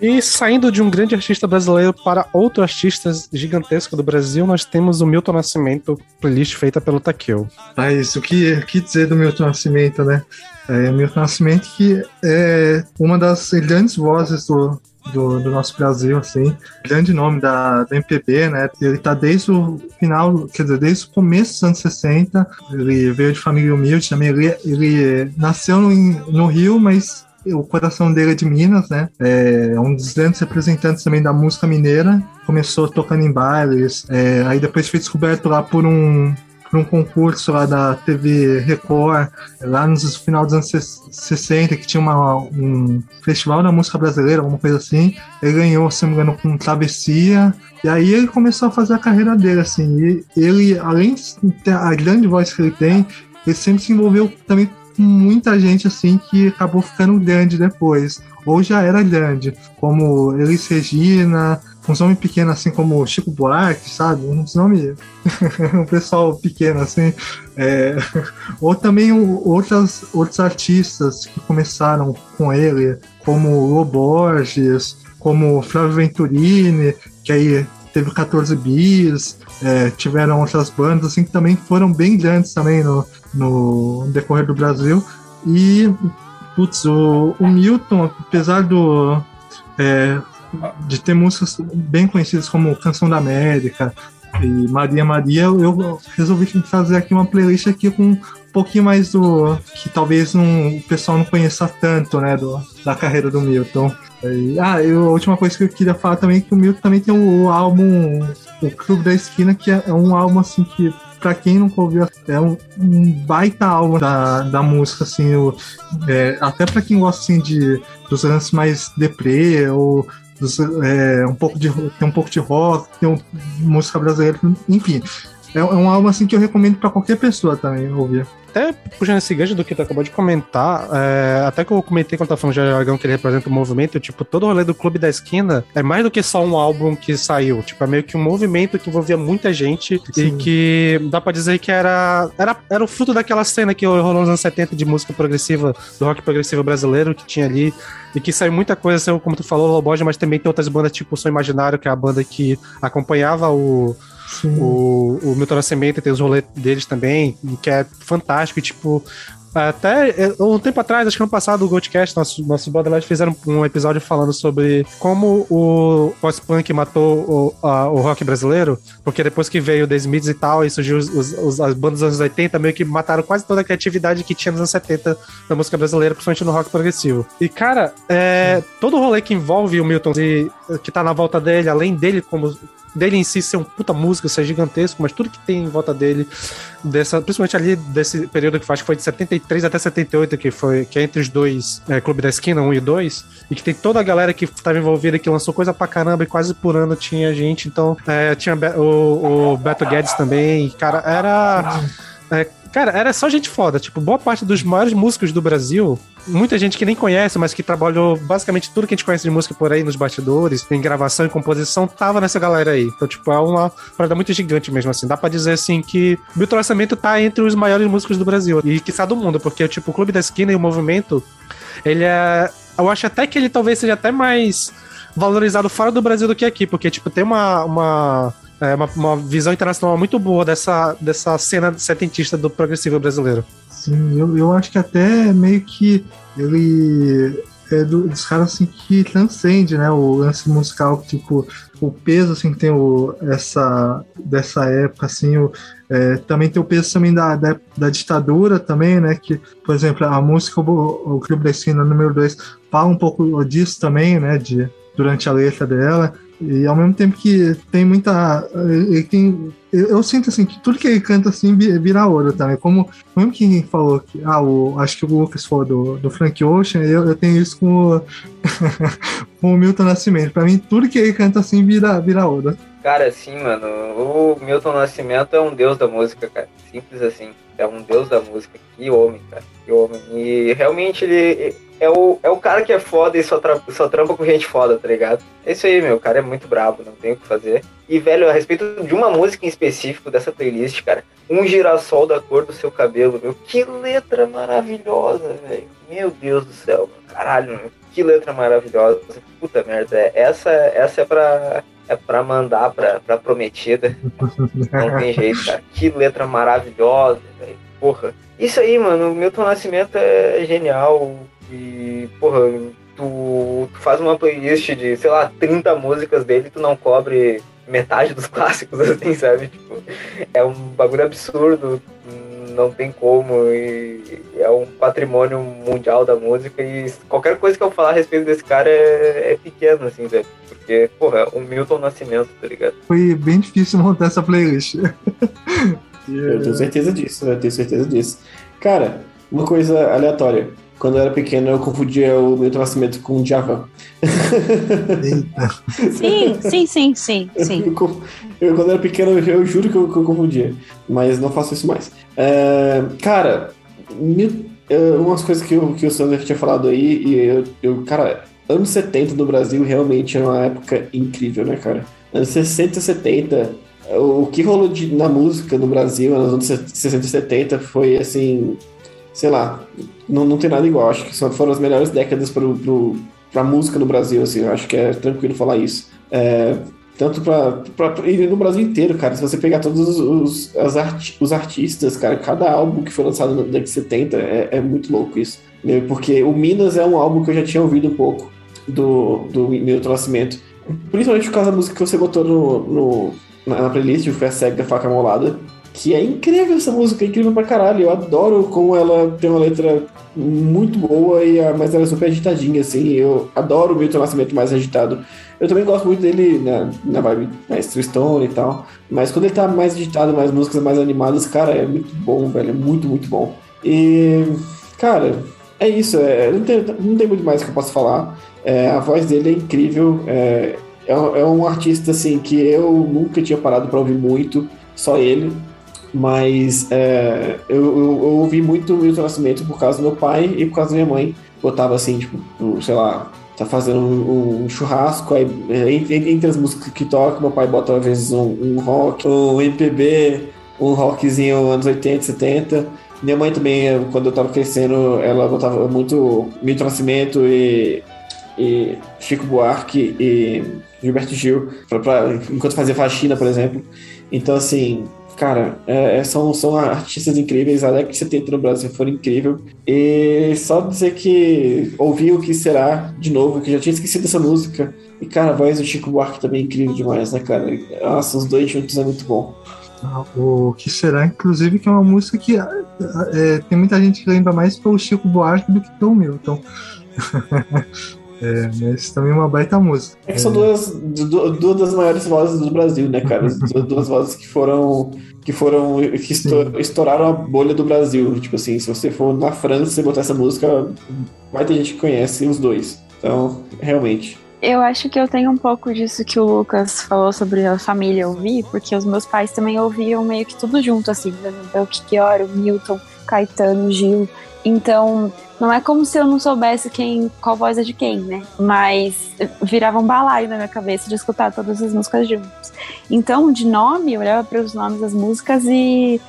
Speaker 5: E saindo de um grande artista brasileiro para outro artista gigantesco do Brasil, nós temos o Milton Nascimento, playlist feita pelo Takeo.
Speaker 4: Mas o que, que dizer do Milton Nascimento, né? É, Milton Nascimento que é uma das grandes vozes do, do, do nosso Brasil, assim, grande nome da, da MPB, né? Ele tá desde o final, quer dizer, desde o começo dos anos 60, ele veio de família humilde também, ele, ele nasceu no, no Rio, mas o coração dele é de Minas, né? É um dos grandes representantes também da música mineira. Começou tocando em bailes, é, aí depois foi descoberto lá por um por um concurso lá da TV Record, lá no final dos anos 60, que tinha uma, um festival da música brasileira, alguma coisa assim. Ele ganhou, se não me engano, com Travessia. E aí ele começou a fazer a carreira dele, assim. E ele, além de ter a grande voz que ele tem, ele sempre se envolveu também com muita gente, assim, que acabou ficando grande depois. Ou já era grande, como Elis Regina, uns nomes pequenos, assim como Chico Buarque, sabe? Uns nomes. um pessoal pequeno, assim. É, Ou também o- outras, outros artistas que começaram com ele, como Lô Borges, como Flávio Venturini, que aí teve 14 bis, é, tiveram outras bandas assim, que também foram bem grandes também no, no decorrer do Brasil. E, putz, o, o Milton, apesar do. é, de ter músicas bem conhecidas como Canção da América e Maria Maria, eu resolvi fazer aqui uma playlist aqui com um pouquinho mais do que talvez o pessoal não conheça tanto, né, do, da carreira do Milton. E, ah, eu, a última coisa que eu queria falar também é que o Milton também tem o, álbum O Clube da Esquina, que é, é um álbum assim que Pra quem nunca ouviu, é um, um baita álbum da, da música, assim, o- é, até pra quem gosta assim, de, dos lances mais deprê, ou é, um pouco de, tem um pouco de rock, tem um, música brasileira, enfim. É, é um álbum assim que eu recomendo pra qualquer pessoa também ouvir.
Speaker 5: Até puxando esse gancho do que tu acabou de comentar, é, até que eu comentei quando tava falando de Aragão que ele representa o movimento, tipo, todo o rolê do Clube da Esquina é mais do que só um álbum que saiu. Tipo, é meio que um movimento que envolvia muita gente e
Speaker 4: Sim.
Speaker 5: que dá pra dizer que era, era, era o fruto daquela cena que rolou nos anos 70 de música progressiva, do rock progressivo brasileiro que tinha ali. E que saiu muita coisa, saiu, como tu falou, Loboja, mas também tem outras bandas, tipo o Som Imaginário, que é a banda que acompanhava o, o, o Milton Nascimento, tem os rolês deles também, que é fantástico. E, tipo, até é, um tempo atrás, acho que ano passado, o Goldcast, nossos nosso Borderlands, fizeram um episódio falando sobre como o pós-punk matou o, a- o rock brasileiro, porque depois que veio o The Smiths e tal, e surgiu os, os- os- as bandas dos anos 80, meio que mataram quase toda a criatividade que tinha nos anos 70 da música brasileira, principalmente no rock progressivo. E, cara, é, todo o rolê que envolve o Milton, e, que tá na volta dele, além dele como dele em si ser um puta música, ser gigantesco, mas tudo que tem em volta dele, dessa, principalmente ali desse período que faz, que foi de 73 até 78, que foi que é entre os dois é, Clube da Esquina, 1 e 2, e que tem toda a galera que estava envolvida, que lançou coisa pra caramba, e quase por ano tinha gente, então é, tinha o, o Beto Guedes também, cara, era. é, cara, era só gente foda. Tipo, boa parte dos maiores músicos do Brasil, muita gente que nem conhece, mas que trabalhou basicamente tudo que a gente conhece de música por aí, nos bastidores, em gravação e composição, tava nessa galera aí. Então, tipo, é uma parada muito gigante mesmo, assim. Dá pra dizer, assim, que o Milton Nascimento tá entre os maiores músicos do Brasil. E que do mundo, porque, tipo, o Clube da Esquina e o movimento, ele é. Eu acho até que ele talvez seja até mais valorizado fora do Brasil do que aqui, porque, tipo, tem uma. uma é uma, uma visão internacional muito boa dessa, dessa cena setentista do progressivo brasileiro.
Speaker 4: Sim, eu, eu acho que até meio que ele é do- dos caras assim que transcende, né, o lance musical, tipo, o peso assim tem o, essa dessa época assim, o, é, também tem o peso também da, da, da ditadura também, né, que, por exemplo, a música o, o Clube da Esquina número 2 fala um pouco disso também, né, de durante a letra dela. E ao mesmo tempo que tem muita. Ele tem, eu, eu sinto assim que tudo que ele canta assim vi- vira ouro também. Como mesmo quem falou que. Ah, o, acho que o Lucas falou do, do Frank Ocean, eu, eu tenho isso com o, com o Milton Nascimento. Pra mim, tudo que ele canta assim vira, vira ouro.
Speaker 3: Cara, sim, mano. O Milton Nascimento é um deus da música, cara. Simples assim. É um deus da música. Que homem, cara. Que homem. E realmente ele é o, é o cara que é foda e só, tra só trampa com gente foda, tá ligado? É isso aí, meu. O cara é muito brabo, não tem o que fazer. E, velho, a respeito de uma música em específico dessa playlist, cara. Um girassol da cor do seu cabelo, meu. Que letra maravilhosa, velho. Meu Deus do céu. Caralho, meu. Que letra maravilhosa. Puta merda. é- Essa, essa é pra. É pra mandar pra, pra prometida. Não tem jeito, cara. Que letra maravilhosa, velho. Porra. Isso aí, mano. O Milton Nascimento é genial. E, porra, tu, tu faz uma playlist de, sei lá, 30 músicas dele e tu não cobre metade dos clássicos, assim, sabe? Tipo, é um bagulho absurdo. Não tem como. E é um patrimônio mundial da música. E qualquer coisa que eu falar a respeito desse cara é, é pequeno, assim, velho. Porque, porra, o Milton Nascimento, tá ligado?
Speaker 4: Foi bem difícil montar essa playlist.
Speaker 2: Eu tenho certeza disso, eu tenho certeza disso. Cara, uma coisa aleatória. Quando eu era pequeno, eu confundia o Milton Nascimento com o Djavan.
Speaker 1: Sim, sim, sim, sim, sim.
Speaker 2: Eu, eu, quando eu era pequeno, eu, eu juro que eu, que eu confundia. Mas não faço isso mais. É, cara, mil- é, umas coisas que, o- que o Sander tinha falado aí, e eu, eu, cara, anos 70 do Brasil realmente era uma época incrível, né, cara? Anos 60 e 70, o que rolou de- na música no Brasil nos anos 60 e 70 foi assim, sei lá, não, não tem nada igual. Acho que foram as melhores décadas pro, pro, pra música no Brasil, assim, acho que é tranquilo falar isso. É, tanto pra- e no Brasil inteiro, cara, se você pegar todos os, os, as arti- os artistas, cara, cada álbum que foi lançado na década de 70 é, é muito louco isso. né? Porque o Minas é um álbum que eu já tinha ouvido um pouco do, do Milton Nascimento. Principalmente por causa da música que você botou no, no- na, na playlist, o Fé Cego da Faca Molada. Que é incrível essa música, é incrível pra caralho. Eu adoro como ela tem uma letra muito boa, e a, mas ela é super agitadinha, assim. Eu adoro o Milton Nascimento mais agitado. Eu também gosto muito dele na, na vibe Maestro Stone e tal. Mas quando ele tá mais agitado, mais músicas mais animadas, cara, é muito bom, velho. É muito, muito bom. E, cara, é isso. É, não, tem, não tem muito mais que eu possa falar. É, a voz dele é incrível. É, é, é um artista, assim, que eu nunca tinha parado pra ouvir muito. Só ele. Mas é, eu, eu, eu ouvi muito Milton Nascimento por causa do meu pai e por causa da minha mãe. Botava assim, tipo, sei lá, tá fazendo um, um churrasco, aí é, entre, entre as músicas que toca, meu pai bota às vezes um, um rock, um MPB, um rockzinho anos 80, 70. Minha mãe também, eh, quando eu tava crescendo, ela botava muito Milton Nascimento e, e Chico Buarque e Gilberto Gil, pra, pra- enquanto fazia faxina, por exemplo. Então, assim, cara, é, é- são, são artistas incríveis. A de 70 no Brasil foi incrível. E só dizer que ouvi o que será de novo, que já tinha esquecido essa música. E, cara, a voz do Chico Buarque também é incrível demais, né, cara? Nossa, os dois juntos é muito bom.
Speaker 4: O que será, inclusive, que é uma música que é, tem muita gente que lembra mais pelo Chico Buarque do que pelo Milton. É, mas também uma baita música.
Speaker 2: É que são duas, du- duas das maiores vozes do Brasil, né, cara? As duas, duas vozes que foram. que foram. que estou- estouraram a bolha do Brasil. Tipo assim, se você for na França e botar essa música, vai ter gente que conhece os dois. Então, realmente.
Speaker 1: Eu acho que eu tenho um pouco disso que o Lucas falou sobre a família ouvir, porque os meus pais também ouviam meio que tudo junto, assim, exemplo, Belchior, o Milton, Caetano, Gil. Então, não é como se eu não soubesse quem, qual voz é de quem, né? Mas virava um balaio na minha cabeça de escutar todas as músicas juntos. Então, de nome, eu olhava para os nomes das músicas e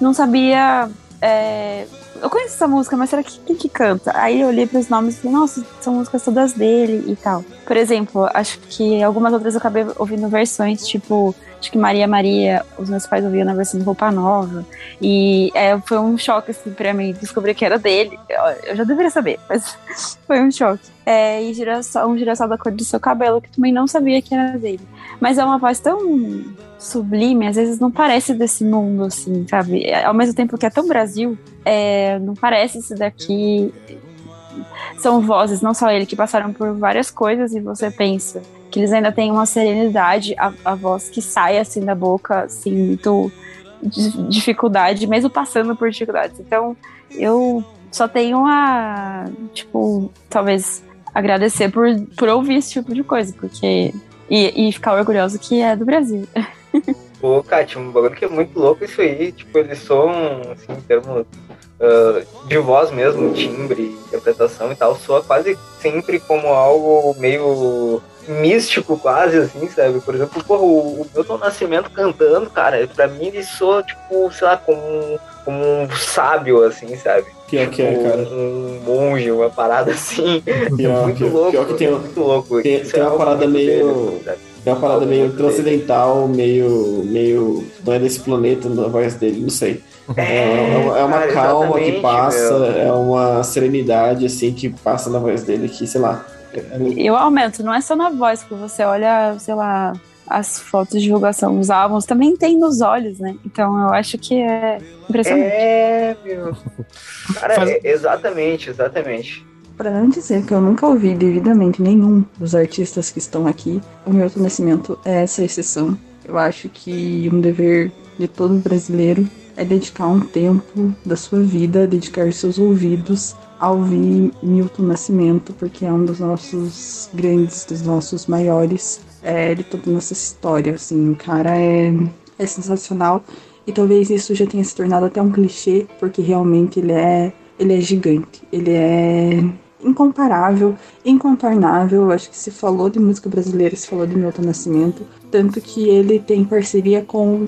Speaker 1: não sabia. é, eu conheço essa música, mas será que quem que canta? Aí eu olhei pros nomes e falei, nossa, são músicas todas dele e tal. Por exemplo, acho que algumas outras eu acabei ouvindo versões, tipo, acho que Maria Maria, os meus pais ouviam na versão de Roupa Nova. E é, foi um choque, assim, pra mim, descobrir que era dele. Eu, já deveria saber, mas foi um choque. É, e girassol, um girassol da cor do seu cabelo, que também não sabia que era dele. Mas é uma voz tão sublime, às vezes não parece desse mundo, assim, sabe? É, Ao mesmo tempo que é tão Brasil, é, não parece esse daqui. São vozes, não só ele, que passaram por várias coisas e você pensa que eles ainda têm uma serenidade, a, a voz que sai assim da boca, assim, muito de- dificuldade, mesmo passando por dificuldades. Então, eu só tenho a, tipo, talvez agradecer por, por ouvir esse tipo de coisa, porque. E, e ficar orgulhoso que é do Brasil.
Speaker 3: Pô, Kátia, um bagulho que é muito louco isso aí. Tipo, eles são, assim, em termos ah, de voz mesmo, timbre, interpretação e tal, soa quase sempre como algo meio místico, quase, assim, sabe? Por exemplo, porra, o, o Milton Nascimento cantando, cara, pra mim ele soa, tipo, sei lá, como um, como um sábio, assim, sabe?
Speaker 2: Pior que é,
Speaker 3: Tipo,
Speaker 2: cara.
Speaker 3: Um monge, uma parada assim.
Speaker 2: Pior,
Speaker 3: muito
Speaker 2: pior-
Speaker 3: louco.
Speaker 2: pior que tem-
Speaker 3: muito louco.
Speaker 2: tem- tem
Speaker 3: é
Speaker 2: uma
Speaker 3: algo
Speaker 2: parada
Speaker 3: muito
Speaker 2: meio-
Speaker 3: dele, assim?
Speaker 2: É uma parada meio transcendental, meio. meio. não é desse planeta na voz dele, não sei. É, é uma, é uma
Speaker 3: cara,
Speaker 2: calma que passa,
Speaker 3: meu.
Speaker 2: é uma serenidade assim que passa na voz dele que, sei lá.
Speaker 1: Eu aumento, não é só na voz, que você olha, sei lá, as fotos de divulgação, os álbuns, também tem nos olhos, né? Então eu acho que é impressionante.
Speaker 3: É, meu. Cara,
Speaker 5: Faz-
Speaker 3: é- exatamente, exatamente.
Speaker 6: Pra não dizer que eu nunca ouvi devidamente nenhum dos artistas que estão aqui, o Milton Nascimento é essa exceção. Eu acho que um dever de todo brasileiro é dedicar um tempo da sua vida, dedicar seus ouvidos a ouvir Milton Nascimento, porque é um dos nossos grandes, dos nossos maiores é, de toda a nossa história. Assim, o cara é, é sensacional e talvez isso já tenha se tornado até um clichê, porque realmente ele é, ele é gigante, ele é incomparável, incontornável. Acho que se falou de música brasileira, se falou de Milton Nascimento, tanto que ele tem parceria com.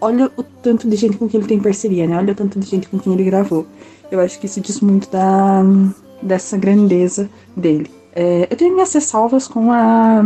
Speaker 6: Olha o tanto de gente com quem ele tem parceria, né? Olha o tanto de gente com quem ele gravou. Eu acho que isso diz muito da, dessa grandeza dele. É, eu tenho minhas ressalvas com a,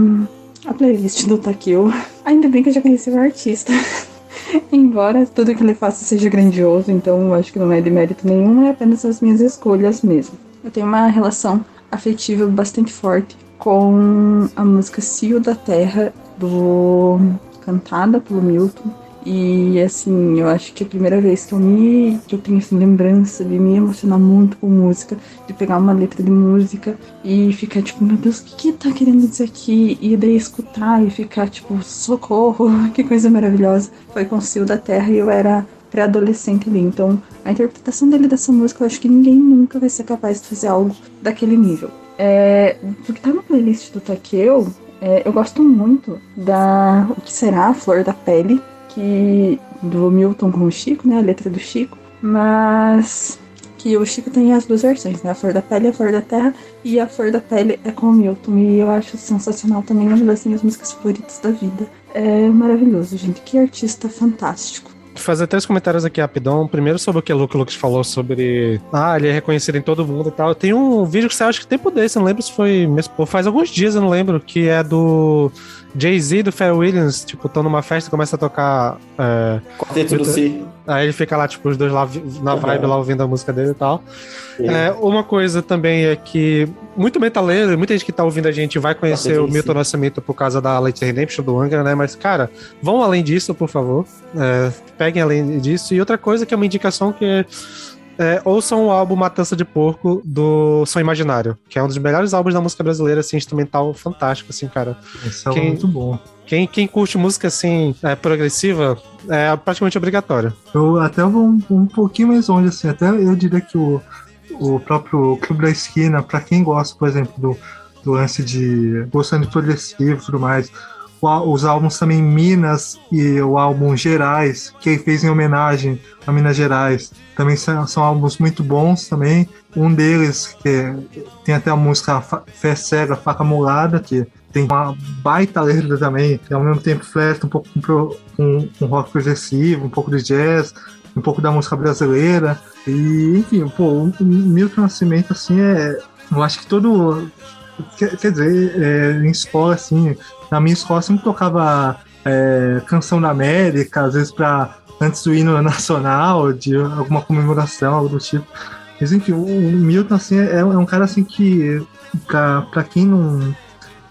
Speaker 6: a playlist do Takeo. Ainda bem que eu já conheci o artista. Embora tudo que ele faça seja grandioso, então eu acho que não é de mérito nenhum, é apenas as minhas escolhas mesmo. Eu tenho uma relação afetiva bastante forte com a música Cio da Terra, do cantada pelo Milton. E assim, eu acho que é a primeira vez que eu me. que eu tenho assim, lembrança de me emocionar muito com música, de pegar uma letra de música e ficar tipo, meu Deus, o que, que tá querendo dizer aqui? E daí escutar e ficar tipo, socorro, que coisa maravilhosa. Foi com o Cio da Terra e eu era pré-adolescente ali. Então, a interpretação dele dessa música, eu acho que ninguém nunca vai ser capaz de fazer algo daquele nível. É, do que tá na playlist do Takeo, é, eu gosto muito da O que será a Flor da Pele, que do Milton com o Chico, né? A letra do Chico. Mas que o Chico tem as duas versões, né? A Flor da Pele e a Flor da Terra. E a Flor da Pele é com o Milton. E eu acho sensacional também, uma das minhas músicas favoritas da vida. É maravilhoso, gente. Que artista fantástico.
Speaker 5: fazer três comentários aqui rapidão. Primeiro sobre o que o Luke Lucas falou sobre. Ah, ele é reconhecido em todo mundo e tal. Tem um vídeo que saiu, acho que tempo desse, não lembro se foi. Faz alguns dias, eu não lembro, que é do Jay-Z do Pharrell Williams, tipo, estão numa festa e começa a tocar. É...
Speaker 2: Quarteto do Si.
Speaker 5: Aí ele fica lá, tipo, os dois lá na vibe lá ouvindo a música dele e tal. É, uma coisa também é que muito metaleiro, muita gente que tá ouvindo a gente vai conhecer
Speaker 2: Quarteto
Speaker 5: o Milton
Speaker 2: Si.
Speaker 5: Nascimento por causa da Late Redemption do Angra, né? Mas, cara, vão além disso, por favor. É, peguem além disso. E outra coisa que é uma indicação que é ouçam o álbum Matança de Porco do Som Imaginário, que é um dos melhores álbuns da música brasileira, assim, instrumental fantástico, assim, cara.
Speaker 4: Esse é muito bom.
Speaker 5: Quem, quem curte música, assim, é, progressiva, é praticamente obrigatório.
Speaker 4: Eu até vou um, um pouquinho mais longe, assim, até eu diria que o, o próprio Clube da Esquina, pra quem gosta, por exemplo, do, do lance de gostando de progressivo e tudo mais, os álbuns também Minas e o álbum Gerais, que ele fez em homenagem a Minas Gerais, também são, são álbuns muito bons também. Um deles, que tem até a música Fé Cega, Faca Molada, que tem uma baita letra também, e ao mesmo tempo flerta um pouco com, rock progressivo, um pouco de jazz, um pouco da música brasileira. E, enfim, pô, o Milton Nascimento, assim, é. Eu acho que todo. Quer, quer dizer, é, em escola, assim, na minha escola sempre tocava é, Canção da América, às vezes pra, antes do hino nacional, de alguma comemoração, algo do tipo. Mas enfim, o, Milton, assim, é, é um cara assim que, pra quem não,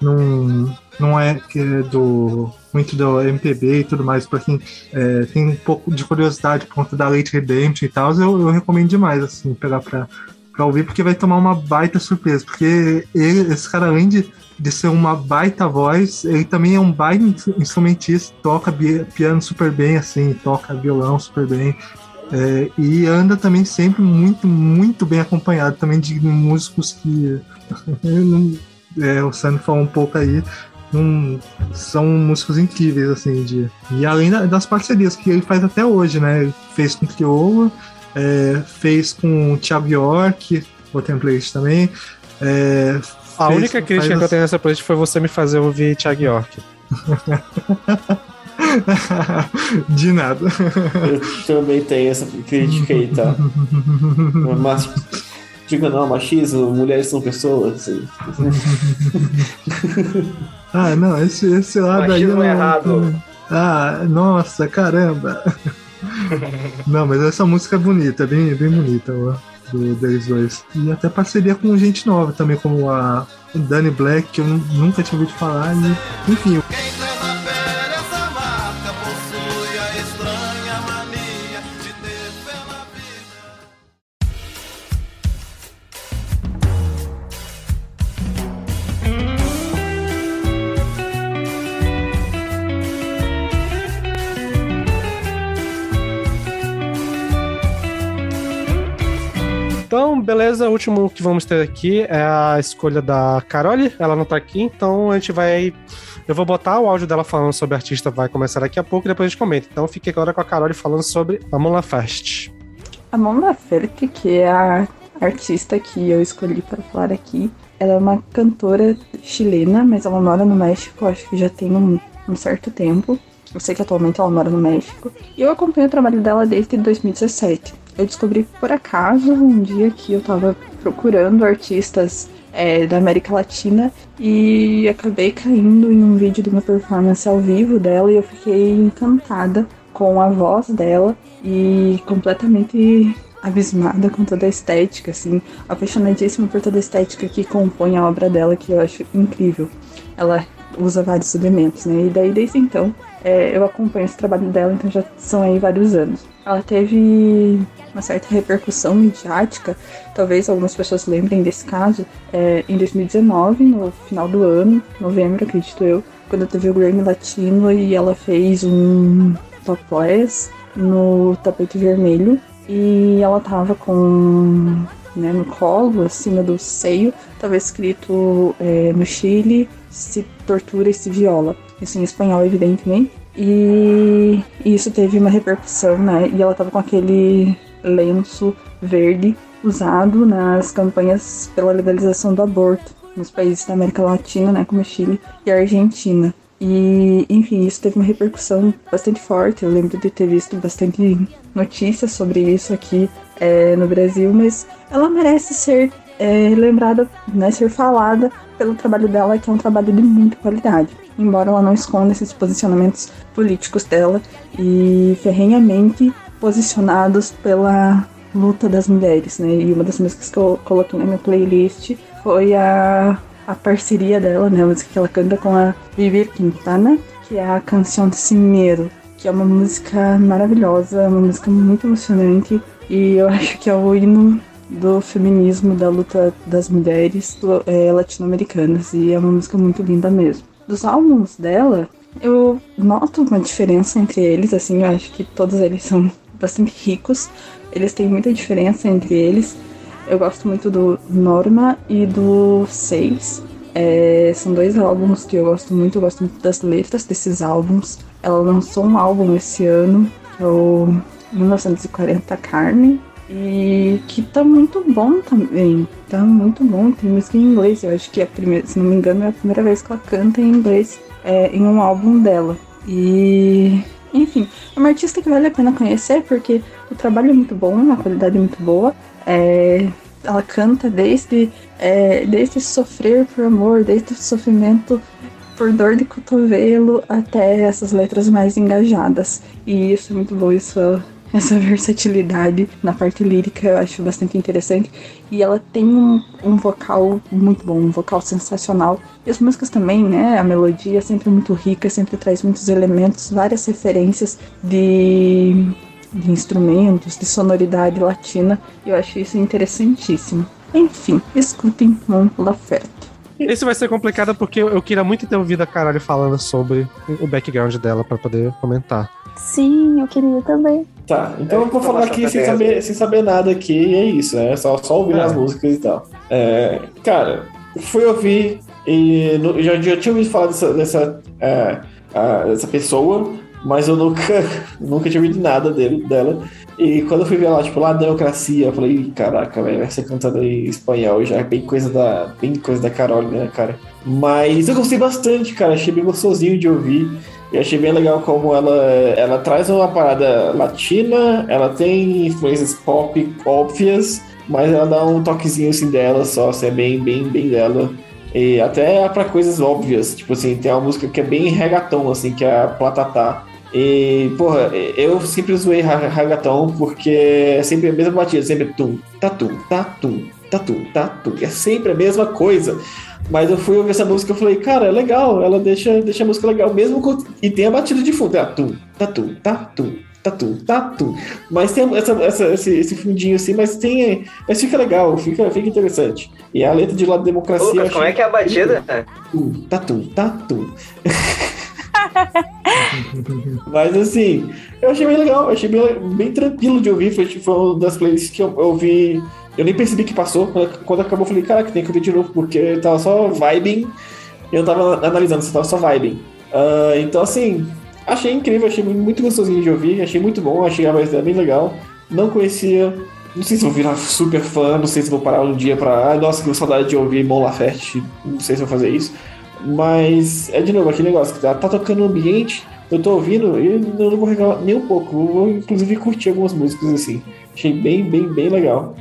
Speaker 4: não, não é é do muito do MPB e tudo mais, pra quem é, tem um pouco de curiosidade por conta da Late Redemption e tal, eu, eu recomendo demais, assim, pegar pra, pra ouvir, porque vai tomar uma baita surpresa, porque ele, esse cara, além de, de ser uma baita voz, ele também é um baita instrumentista, toca piano super bem, assim, toca violão super bem, é, e anda também sempre muito, muito bem acompanhado também de músicos que é, o Sandro falou um pouco aí, um- são músicos incríveis, assim, de, e além da- das parcerias que ele faz até hoje, né? Ele fez com Criolo, é, fez com o Thiago York, o template também. é,
Speaker 5: A
Speaker 4: fez-
Speaker 5: única crítica
Speaker 4: faz
Speaker 5: que eu tenho nessa playlist foi você me fazer ouvir Thiago York.
Speaker 4: De nada.
Speaker 2: Eu também tenho essa crítica aí, tá? Mas, diga não, machismo, mulheres são pessoas. assim.
Speaker 4: Ah, não, esse, esse lado aí.
Speaker 3: Machismo
Speaker 4: eu não-
Speaker 3: errado.
Speaker 4: Ah, nossa, caramba. Não, mas essa música é bonita, é bem, bem bonita, ó, do, deles dois. E até parceria com gente nova também, como a Dani Black, que eu nu- nunca tinha ouvido falar. E, enfim,
Speaker 9: Essa
Speaker 5: beleza, o último que vamos ter aqui é a escolha da Carole. Ela não tá aqui, então a gente vai. Eu vou botar o áudio dela falando sobre a artista, vai começar daqui a pouco e depois a gente comenta. Então fique agora com a Carole falando sobre a Mola Fest.
Speaker 6: A Mon Laferte, que é a artista que eu escolhi para falar aqui, ela é uma cantora chilena, mas ela mora no México, acho que já tem um, um certo tempo. Eu sei que atualmente ela mora no México. E eu acompanho o trabalho dela desde 2017. Eu descobri por acaso um dia que eu tava procurando artistas é, da América Latina e acabei caindo em um vídeo de uma performance ao vivo dela e eu fiquei encantada com a voz dela e completamente abismada com toda a estética, assim, apaixonadíssima por toda a estética que compõe a obra dela, que eu acho incrível. Ela usa vários elementos, né? E daí, desde então, é, eu acompanho esse trabalho dela, então já são aí vários anos. Ela teve uma certa repercussão midiática, talvez algumas pessoas lembrem desse caso, é, em 2019, no final do ano, novembro, acredito eu, quando teve o Grammy Latino e ela fez um topless no tapete vermelho e ela tava com né, no colo, acima do seio, tava escrito é, no Chile se tortura e se viola. Isso em espanhol, evidentemente. E isso teve uma repercussão, né? E ela tava com aquele lenço verde usado nas campanhas pela legalização do aborto nos países da América Latina, né, como Chile e Argentina. E, enfim, isso teve uma repercussão bastante forte. Eu lembro de ter visto bastante notícias sobre isso aqui é, no Brasil, mas ela merece ser é, lembrada, né, ser falada pelo trabalho dela, que é um trabalho de muita qualidade. Embora ela não esconda esses posicionamentos políticos dela e ferrenhamente posicionados pela luta das mulheres, né? E uma das músicas que eu coloquei na minha playlist foi a, a parceria dela, né? A música que ela canta com a Vivi Quintana, que é a canção de Cimeiro, que é uma música maravilhosa, uma música muito emocionante, E eu acho que é o hino do feminismo, da luta das mulheres é, latino-americanas. E é uma música muito linda mesmo. Dos álbuns dela, eu noto uma diferença entre eles, assim, eu acho que todos eles são bastante ricos. Eles têm muita diferença entre eles. Eu gosto muito do Norma e do Seis. É, são dois álbuns que eu gosto muito, eu gosto muito das letras desses álbuns. Ela lançou um álbum esse ano, que é o 1940 Carne, e que tá muito bom também. Tá muito bom, tem música em inglês. Eu acho que é a primeira, se não me engano, é a primeira vez que ela canta em inglês é, em um álbum dela. E enfim, é uma artista que vale a pena conhecer porque o trabalho é muito bom, a qualidade é muito boa. É, ela canta desde, é, desde sofrer por amor, desde sofrimento por dor de cotovelo até essas letras mais engajadas. E isso é muito bom, isso, essa versatilidade na parte lírica eu acho bastante interessante. E ela tem um, um vocal muito bom, um vocal sensacional. E as músicas também, né? A melodia é sempre muito rica, sempre traz muitos elementos, várias referências de de instrumentos, de sonoridade latina. Eu acho isso interessantíssimo. Enfim, escutem Mon Laferte.
Speaker 5: Esse vai ser complicado porque eu eu queria muito ter ouvido a caralho falando sobre o background dela pra poder comentar.
Speaker 1: Sim, eu queria também.
Speaker 2: Tá, então
Speaker 3: É,
Speaker 2: eu vou falar
Speaker 3: informação
Speaker 2: aqui sem saber, sem saber nada aqui, e é isso, é só, só ouvir
Speaker 5: É.
Speaker 2: as músicas e tal. É, cara, fui ouvir e no- já, já tinha ouvido falar dessa, dessa, é, ah, dessa pessoa, mas eu nunca, nunca tinha ouvido nada dele, dela. E quando eu fui ver lá, tipo, lá democracia, eu falei, "Ih, caraca, velho, vai ser cantada em espanhol, já é bem coisa da, bem coisa da Carol, né, cara? Mas eu gostei bastante, cara, achei bem gostosinho de ouvir. E achei bem legal como ela, ela traz uma parada latina, ela tem influências pop óbvias, mas ela dá um toquezinho assim dela só, assim, é bem, bem, bem dela. E até pra coisas óbvias, tipo assim, tem uma música que é bem reggaeton, assim, que é a Platatá. E, porra, eu sempre zoei reggaeton porque é sempre a mesma batida, sempre tum, tatum, tatum, tatum, tatum. É sempre a mesma coisa. Mas eu fui ouvir essa música e falei, cara, é legal, ela deixa, deixa a música legal, mesmo com, e tem a batida de fundo, é tum, tatum, tatum, tatum, tatum. Mas tem essa, essa, esse, esse fundinho assim, mas tem. Mas fica legal, fica, fica interessante. E a letra de lá da democracia.
Speaker 3: Lucas, como é que é a batida?
Speaker 2: Tatum, tatum, tatum. Mas assim, eu achei bem legal, achei bem, bem tranquilo de ouvir. Foi, tipo, foi uma das playlists que eu, eu ouvi. Eu nem percebi que passou. Quando, acabou, eu falei, caraca, tem que ouvir de novo, porque eu tava só vibing. Eu tava analisando se tava só vibing. Ah, então, assim, achei incrível, achei muito gostosinho de ouvir, achei muito bom, achei a voz dela bem legal. Não conhecia. Não sei se vou virar super fã, não sei se vou parar um dia pra. Ai, nossa, que saudade de ouvir Mon Laferte. Não sei se vou fazer isso. Mas é de novo aquele negócio que tá, tá tocando no ambiente, eu tô ouvindo e eu não vou reclamar nem um pouco. Eu vou inclusive curtir algumas músicas assim. Achei bem, bem, bem legal.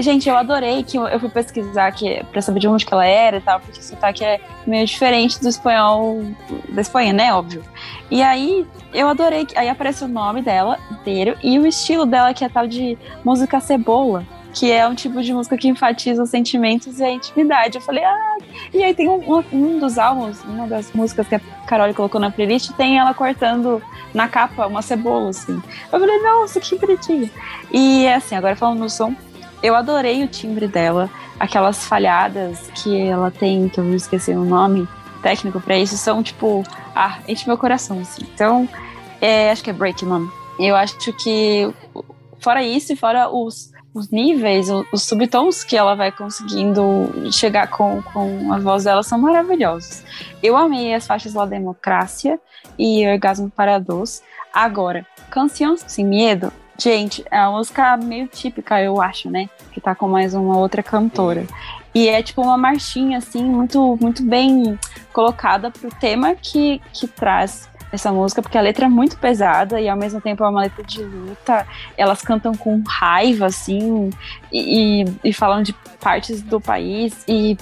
Speaker 1: Gente, eu adorei que eu fui pesquisar que, pra saber de onde que ela era e tal, porque o sotaque é meio diferente do espanhol da Espanha, né? Óbvio. E aí eu adorei que aí aparece o nome dela inteiro e o estilo dela, que é tal de música cebola, que é um tipo de música que enfatiza os sentimentos e a intimidade. Eu falei, ah, e aí tem um, um- um dos álbuns, uma das músicas que a Carol colocou na playlist, tem ela cortando na capa uma cebola, assim. Eu falei, nossa, que bonitinho. E assim, agora falando no som, eu adorei o timbre dela, aquelas falhadas que ela tem, que eu esqueci o nome técnico pra isso, são tipo, ah, enche meu coração, assim. Então, é, acho que é Break o nome. Eu acho que, fora isso e fora os, os níveis, o- os subtons que ela vai conseguindo chegar com, com a voz dela são maravilhosos. Eu amei as faixas lá Democracia e Orgasmo para Dois. Agora, Canção Sem Medo, gente, é uma música meio típica, eu acho, né? Que tá com mais uma outra cantora. E é tipo uma marchinha, assim, muito, muito bem colocada pro tema que, que traz essa música, porque a letra é muito pesada e ao mesmo tempo é uma letra de luta. Elas cantam com raiva, assim, e, e, e falam de partes do país. E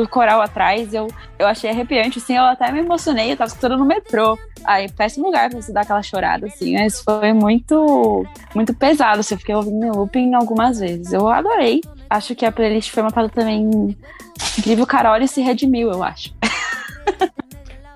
Speaker 1: o coral atrás, eu, eu achei arrepiante, assim, eu até me emocionei, eu tava escutando no metrô. Aí, péssimo lugar pra você dar aquela chorada, assim, mas foi muito, muito pesado, assim, eu fiquei ouvindo em looping algumas vezes. Eu adorei. Acho que a playlist foi montada também incrível. Carol se redimiu, eu acho.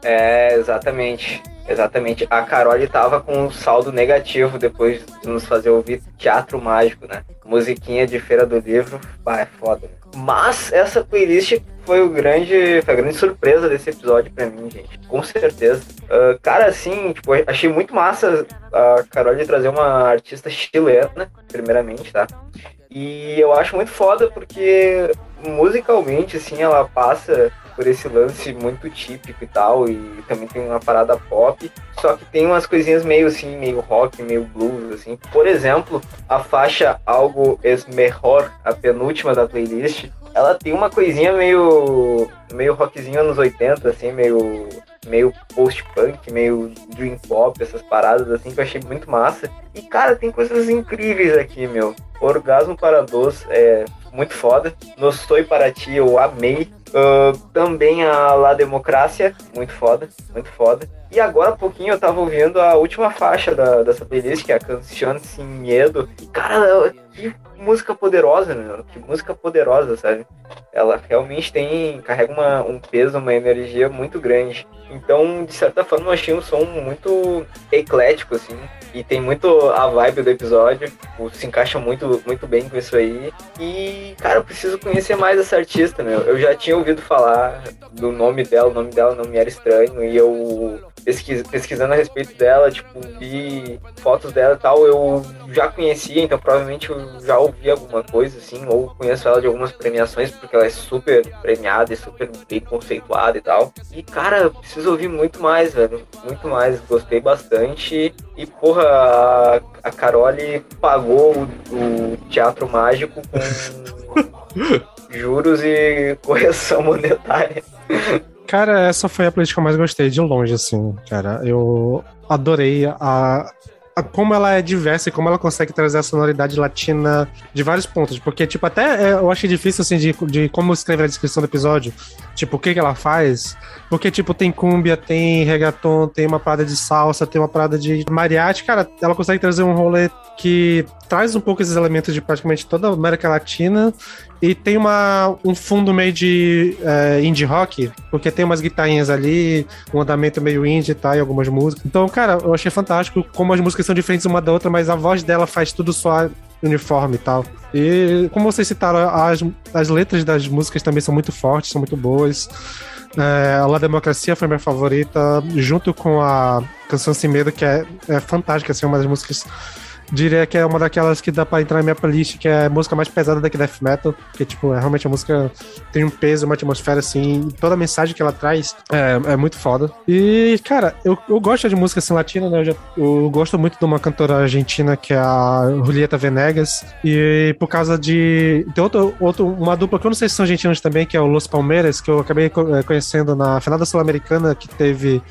Speaker 3: É, exatamente. Exatamente. A Carole tava com um saldo negativo depois de nos fazer ouvir teatro mágico, né? Musiquinha de Feira do Livro. Bah, é foda. Mas essa playlist foi o grande, foi a grande surpresa desse episódio pra mim, gente. Com certeza. Ah, cara, assim, tipo, achei muito massa a Carole trazer uma artista chilena, primeiramente, tá? E eu acho muito foda porque musicalmente, assim, ela passa por esse lance muito típico e tal, e também tem uma parada pop, só que tem umas coisinhas meio assim, meio rock, meio blues, assim. Por exemplo, a faixa Algo es Mejor, a penúltima da playlist, ela tem uma coisinha meio meio rockzinho anos 80, assim, meio meio post-punk, meio dream pop, essas paradas assim que eu achei muito massa. E cara, tem coisas incríveis aqui, meu. Orgasmo para Dois é muito foda. No Soy para Ti eu amei. Ah, também a La Democracia, muito foda, muito foda. E agora há pouquinho eu tava ouvindo a última faixa da, dessa playlist, que é a Canción Sin Miedo. E cara, que música poderosa, meu. Que música poderosa, sabe? Ela realmente tem, carrega uma, um peso, uma energia muito grande. Então, de certa forma, eu achei um som muito eclético, assim. E tem muito a vibe do episódio. se encaixa muito, muito bem com isso aí. E, cara, eu preciso conhecer mais essa artista, meu. Eu já tinha ouvido falar do nome dela, o nome dela não me era estranho. E eu pesquis, pesquisando a respeito dela, tipo, vi fotos dela e tal, eu já conhecia, então provavelmente eu já ouvi alguma coisa, assim, ou conheço ela de algumas premiações, porque ela é super premiada e super bem conceituada e tal. E, cara, preciso ouvir muito mais, velho. Muito mais. Gostei bastante. E, porra, a, a Carole pagou o, o teatro mágico com juros e correção monetária.
Speaker 5: Cara, essa foi a playlist que eu mais gostei, de longe, assim, cara. Eu adorei a- como ela é diversa e como ela consegue trazer a sonoridade latina de vários pontos. Porque, tipo, até é, eu achei difícil, assim, de, de como escrever a descrição do episódio. Tipo, o que que ela faz. Porque, tipo, tem cúmbia, tem reggaeton, tem uma parada de salsa, tem uma parada de mariachi. Cara, ela consegue trazer um rolê que traz um pouco esses elementos de praticamente toda a América Latina e tem uma, um fundo meio de é, indie rock, porque tem umas guitarrinhas ali, um andamento meio indie e tal, e algumas músicas. Então, cara, eu achei fantástico como as músicas são diferentes uma da outra, mas a voz dela faz tudo soar uniforme e tal. E como vocês citaram, as, as letras das músicas também são muito fortes, são muito boas. É, a La Democracia foi minha favorita, junto com a Canção Sem Medo, que é, é fantástica, assim, uma das músicas. Diria que é uma daquelas que dá pra entrar na minha playlist, que é a música mais pesada daqui Death Metal, porque, tipo, é, realmente a música tem um peso, uma atmosfera, assim, toda a mensagem que ela traz é, é muito foda. E, cara, eu, eu gosto de música assim latina, né? Eu, já- eu gosto muito de uma cantora argentina que é a Julieta Venegas, e por causa de. Tem outro, outro, uma dupla que eu não sei se são argentinos também, que é o Los Palmeiras, que eu acabei eh, conhecendo na final da Sul-Americana, que teve.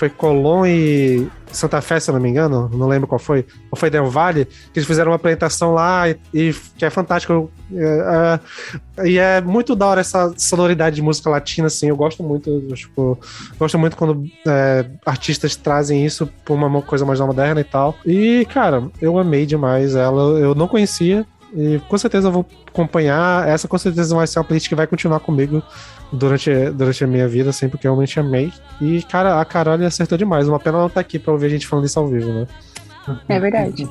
Speaker 5: Foi Colón e Santa Fé, se eu não me engano, não lembro qual foi. Ou foi Del Valle, que eles fizeram uma apresentação lá e, e que é fantástico. É, é, e é muito da hora essa sonoridade de música latina, assim. Eu gosto muito, eu, tipo, gosto muito quando é, artistas trazem isso pra uma coisa mais moderna e tal. E, cara, eu amei demais ela. Eu não conhecia. E com certeza eu vou acompanhar. Essa com certeza vai ser uma playlist que vai continuar comigo durante, durante a minha vida, assim, porque eu realmente amei. E, cara, a Carol acertou demais. Uma pena ela não tá aqui pra ouvir a gente falando isso ao vivo, né?
Speaker 1: É verdade.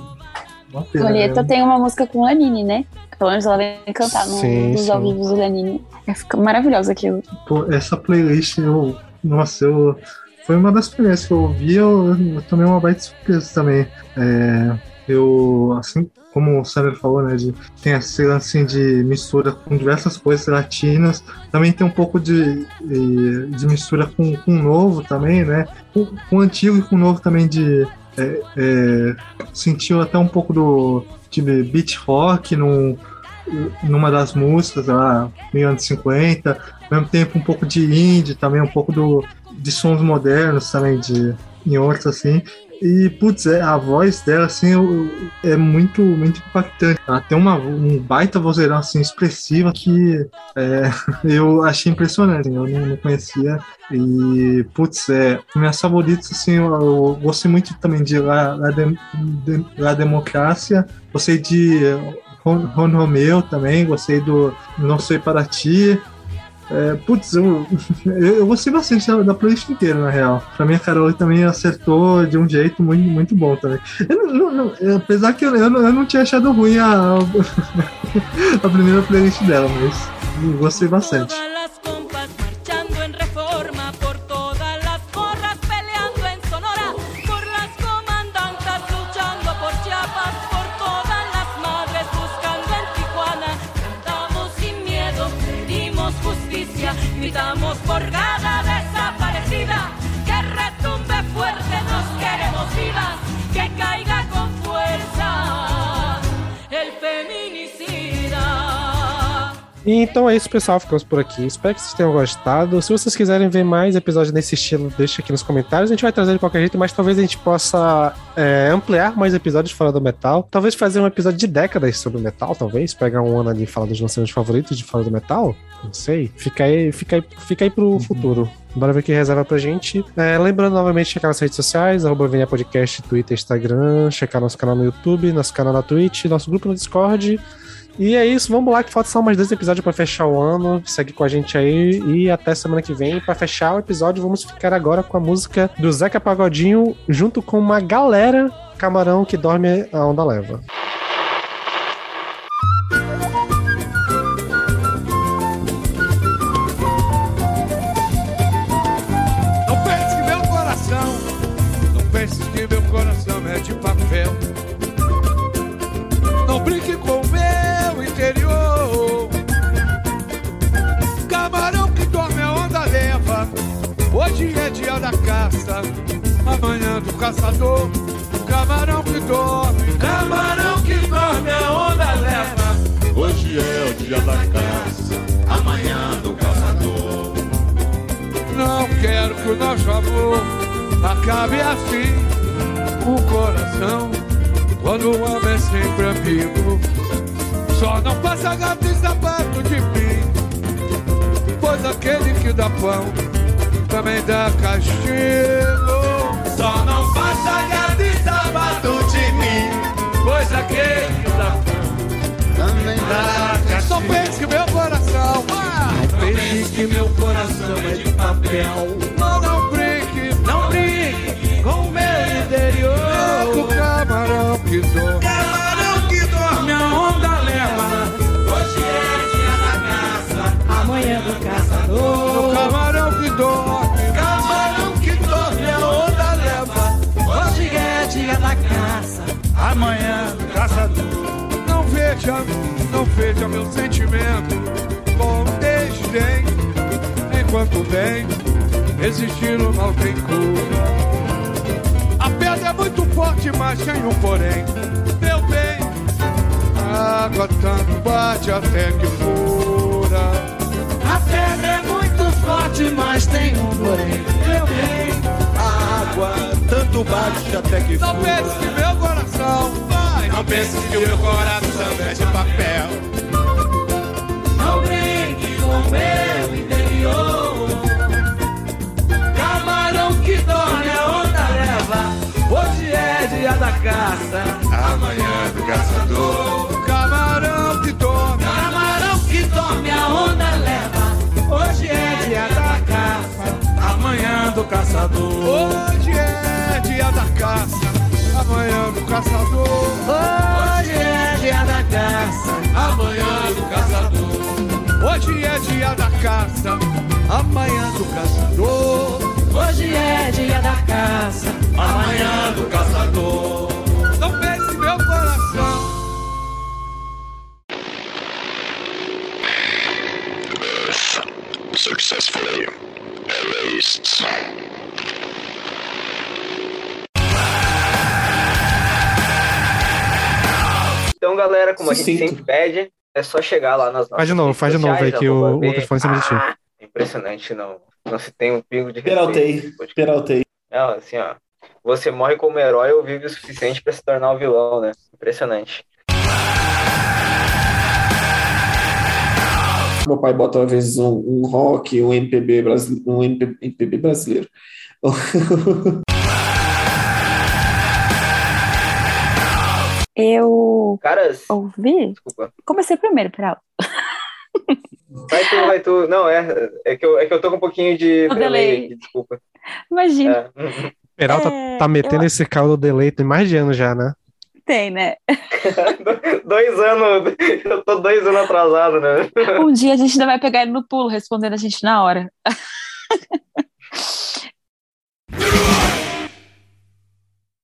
Speaker 1: Julieta
Speaker 4: né?
Speaker 1: tem uma música com o Lanini, né? Pelo menos ela vem cantar no,
Speaker 5: Sim,
Speaker 1: nos
Speaker 5: sim.
Speaker 1: ao vivos do Lanini. É, fica maravilhoso aquilo.
Speaker 4: Pô, essa playlist, eu. Nossa, eu. Foi uma das primeiras que eu ouvi, eu, eu tomei uma baita surpresa também. É, eu, assim, como o Sandro falou, né, de, tem esse lance assim, de mistura com diversas coisas latinas, também tem um pouco de, de, mistura com, com o novo também, né, com, com o antigo e com o novo também de. É, é, sentiu até um pouco do de beat rock num, numa das músicas lá, meio anos 50, ao mesmo tempo um pouco de indie, também um pouco do, de sons modernos também de, em outros assim. E, putz, é, a voz dela, assim, é muito, muito impactante. Ela tem uma, um baita vozeirão, assim, expressiva que é, eu achei impressionante. Eu não, não conhecia. E, putz, é, minhas favoritas, assim, eu, eu gostei muito também de La, La, Dem- Dem- La Democracia. Gostei de Ron, Ron Romeu também. Gostei do Não Sei Para Ti. É, putz, eu, eu, gostei bastante da, da playlist inteira, na real. Pra mim, a Carol também acertou de um jeito muito, muito bom também. Eu não- não- não- apesar que eu, eu, não, eu não tinha achado ruim a, a primeira playlist dela, mas gostei bastante.
Speaker 10: Feminicida.
Speaker 5: Então é isso, pessoal. Ficamos por aqui. Espero que vocês tenham gostado. Se vocês quiserem ver mais episódios nesse estilo, deixa aqui nos comentários. A gente vai trazer de qualquer jeito, mas talvez a gente possa é, ampliar mais episódios fora do metal. Talvez fazer um episódio de décadas sobre o metal, talvez. Pegar um ano ali e falar dos lançamentos favoritos de fora do metal. Não sei. Fica aí, fica aí, fica aí pro futuro. Bora ver o que reserva pra gente. É, lembrando novamente, checar nas redes sociais, arroba Podcast, Twitter, Instagram, checar nosso canal no YouTube, nosso canal na Twitch, nosso grupo no Discord. E é isso, vamos lá, que falta só mais dois episódios pra fechar o ano. Segue com a gente aí e até semana que vem. Pra fechar o episódio, vamos ficar agora com a música do Zeca Pagodinho, junto com uma galera camarão que dorme a onda leva.
Speaker 11: Do caçador. Camarão que dorme, camarão que dorme a onda leva.
Speaker 9: Hoje é o dia da caça, amanhã do caçador.
Speaker 11: Não quero que o nosso amor acabe assim. O coração, quando o homem é sempre amigo, só não passa gato e sapato de mim. Pois aquele que dá pão também dá castigo. Só não gato e sapato de mim. Pois aquele pão também dá. Não pense que meu coração, ah, não pense que meu coração é de papel. Veja, não veja meu sentimento com desdém. Enquanto bem, existir o mal tem cura. A pedra é muito forte, mas tem um porém. Meu bem, a água tanto bate até que fura. A pedra é muito forte, mas tem um porém. Meu bem,
Speaker 9: A água tanto bate até que
Speaker 11: não
Speaker 9: fura.
Speaker 11: pense que meu coração
Speaker 9: pense que o meu coração é de papel.
Speaker 11: Não brinque com meu interior. Camarão que dorme, a onda leva. Hoje é dia da caça.
Speaker 9: Amanhã do caçador.
Speaker 11: Camarão que dorme, camarão que dorme, a onda leva. Hoje é dia da caça. Amanhã do caçador. Hoje é dia da caça. Amanhã do caçador. Hoje é dia da caça. Amanhã do caçador. Hoje é dia da caça. Amanhã do caçador. Hoje é dia da caça. Amanhã do caçador. Não pense meu coração.
Speaker 8: Successfully erased.
Speaker 3: Galera, como a gente
Speaker 2: Sucinto.
Speaker 3: sempre pede, é só chegar lá nas nossas
Speaker 5: Faz de novo, faz de novo aí que o, o telefone sempre mentiu.
Speaker 3: Ah, impressionante, não. Não se tem um pingo de
Speaker 2: Peraltei,
Speaker 3: respeito.
Speaker 2: peraltei.
Speaker 3: Não, assim, ó. Você morre como herói ou vive o suficiente pra se tornar um vilão, né? Impressionante.
Speaker 2: Meu pai bota às vezes um, um rock, um MPB brasileiro, um MP MPB brasileiro.
Speaker 1: Eu
Speaker 3: Caras,
Speaker 1: ouvi.
Speaker 3: Desculpa.
Speaker 1: Comecei primeiro, Peral.
Speaker 3: Vai tu, vai tu. Não, é, é, que eu, é que eu tô com um pouquinho de
Speaker 1: o
Speaker 3: delay,
Speaker 1: delay
Speaker 3: aqui, desculpa.
Speaker 1: Imagina.
Speaker 3: É.
Speaker 5: Peralta tá, tá
Speaker 1: é,
Speaker 5: tá metendo
Speaker 1: eu...
Speaker 5: esse caldo delay tem mais de ano já, né?
Speaker 1: Tem, né?
Speaker 3: dois anos, eu tô dois anos atrasado, né?
Speaker 1: Um dia a gente ainda vai pegar ele no pulo, respondendo a gente na hora.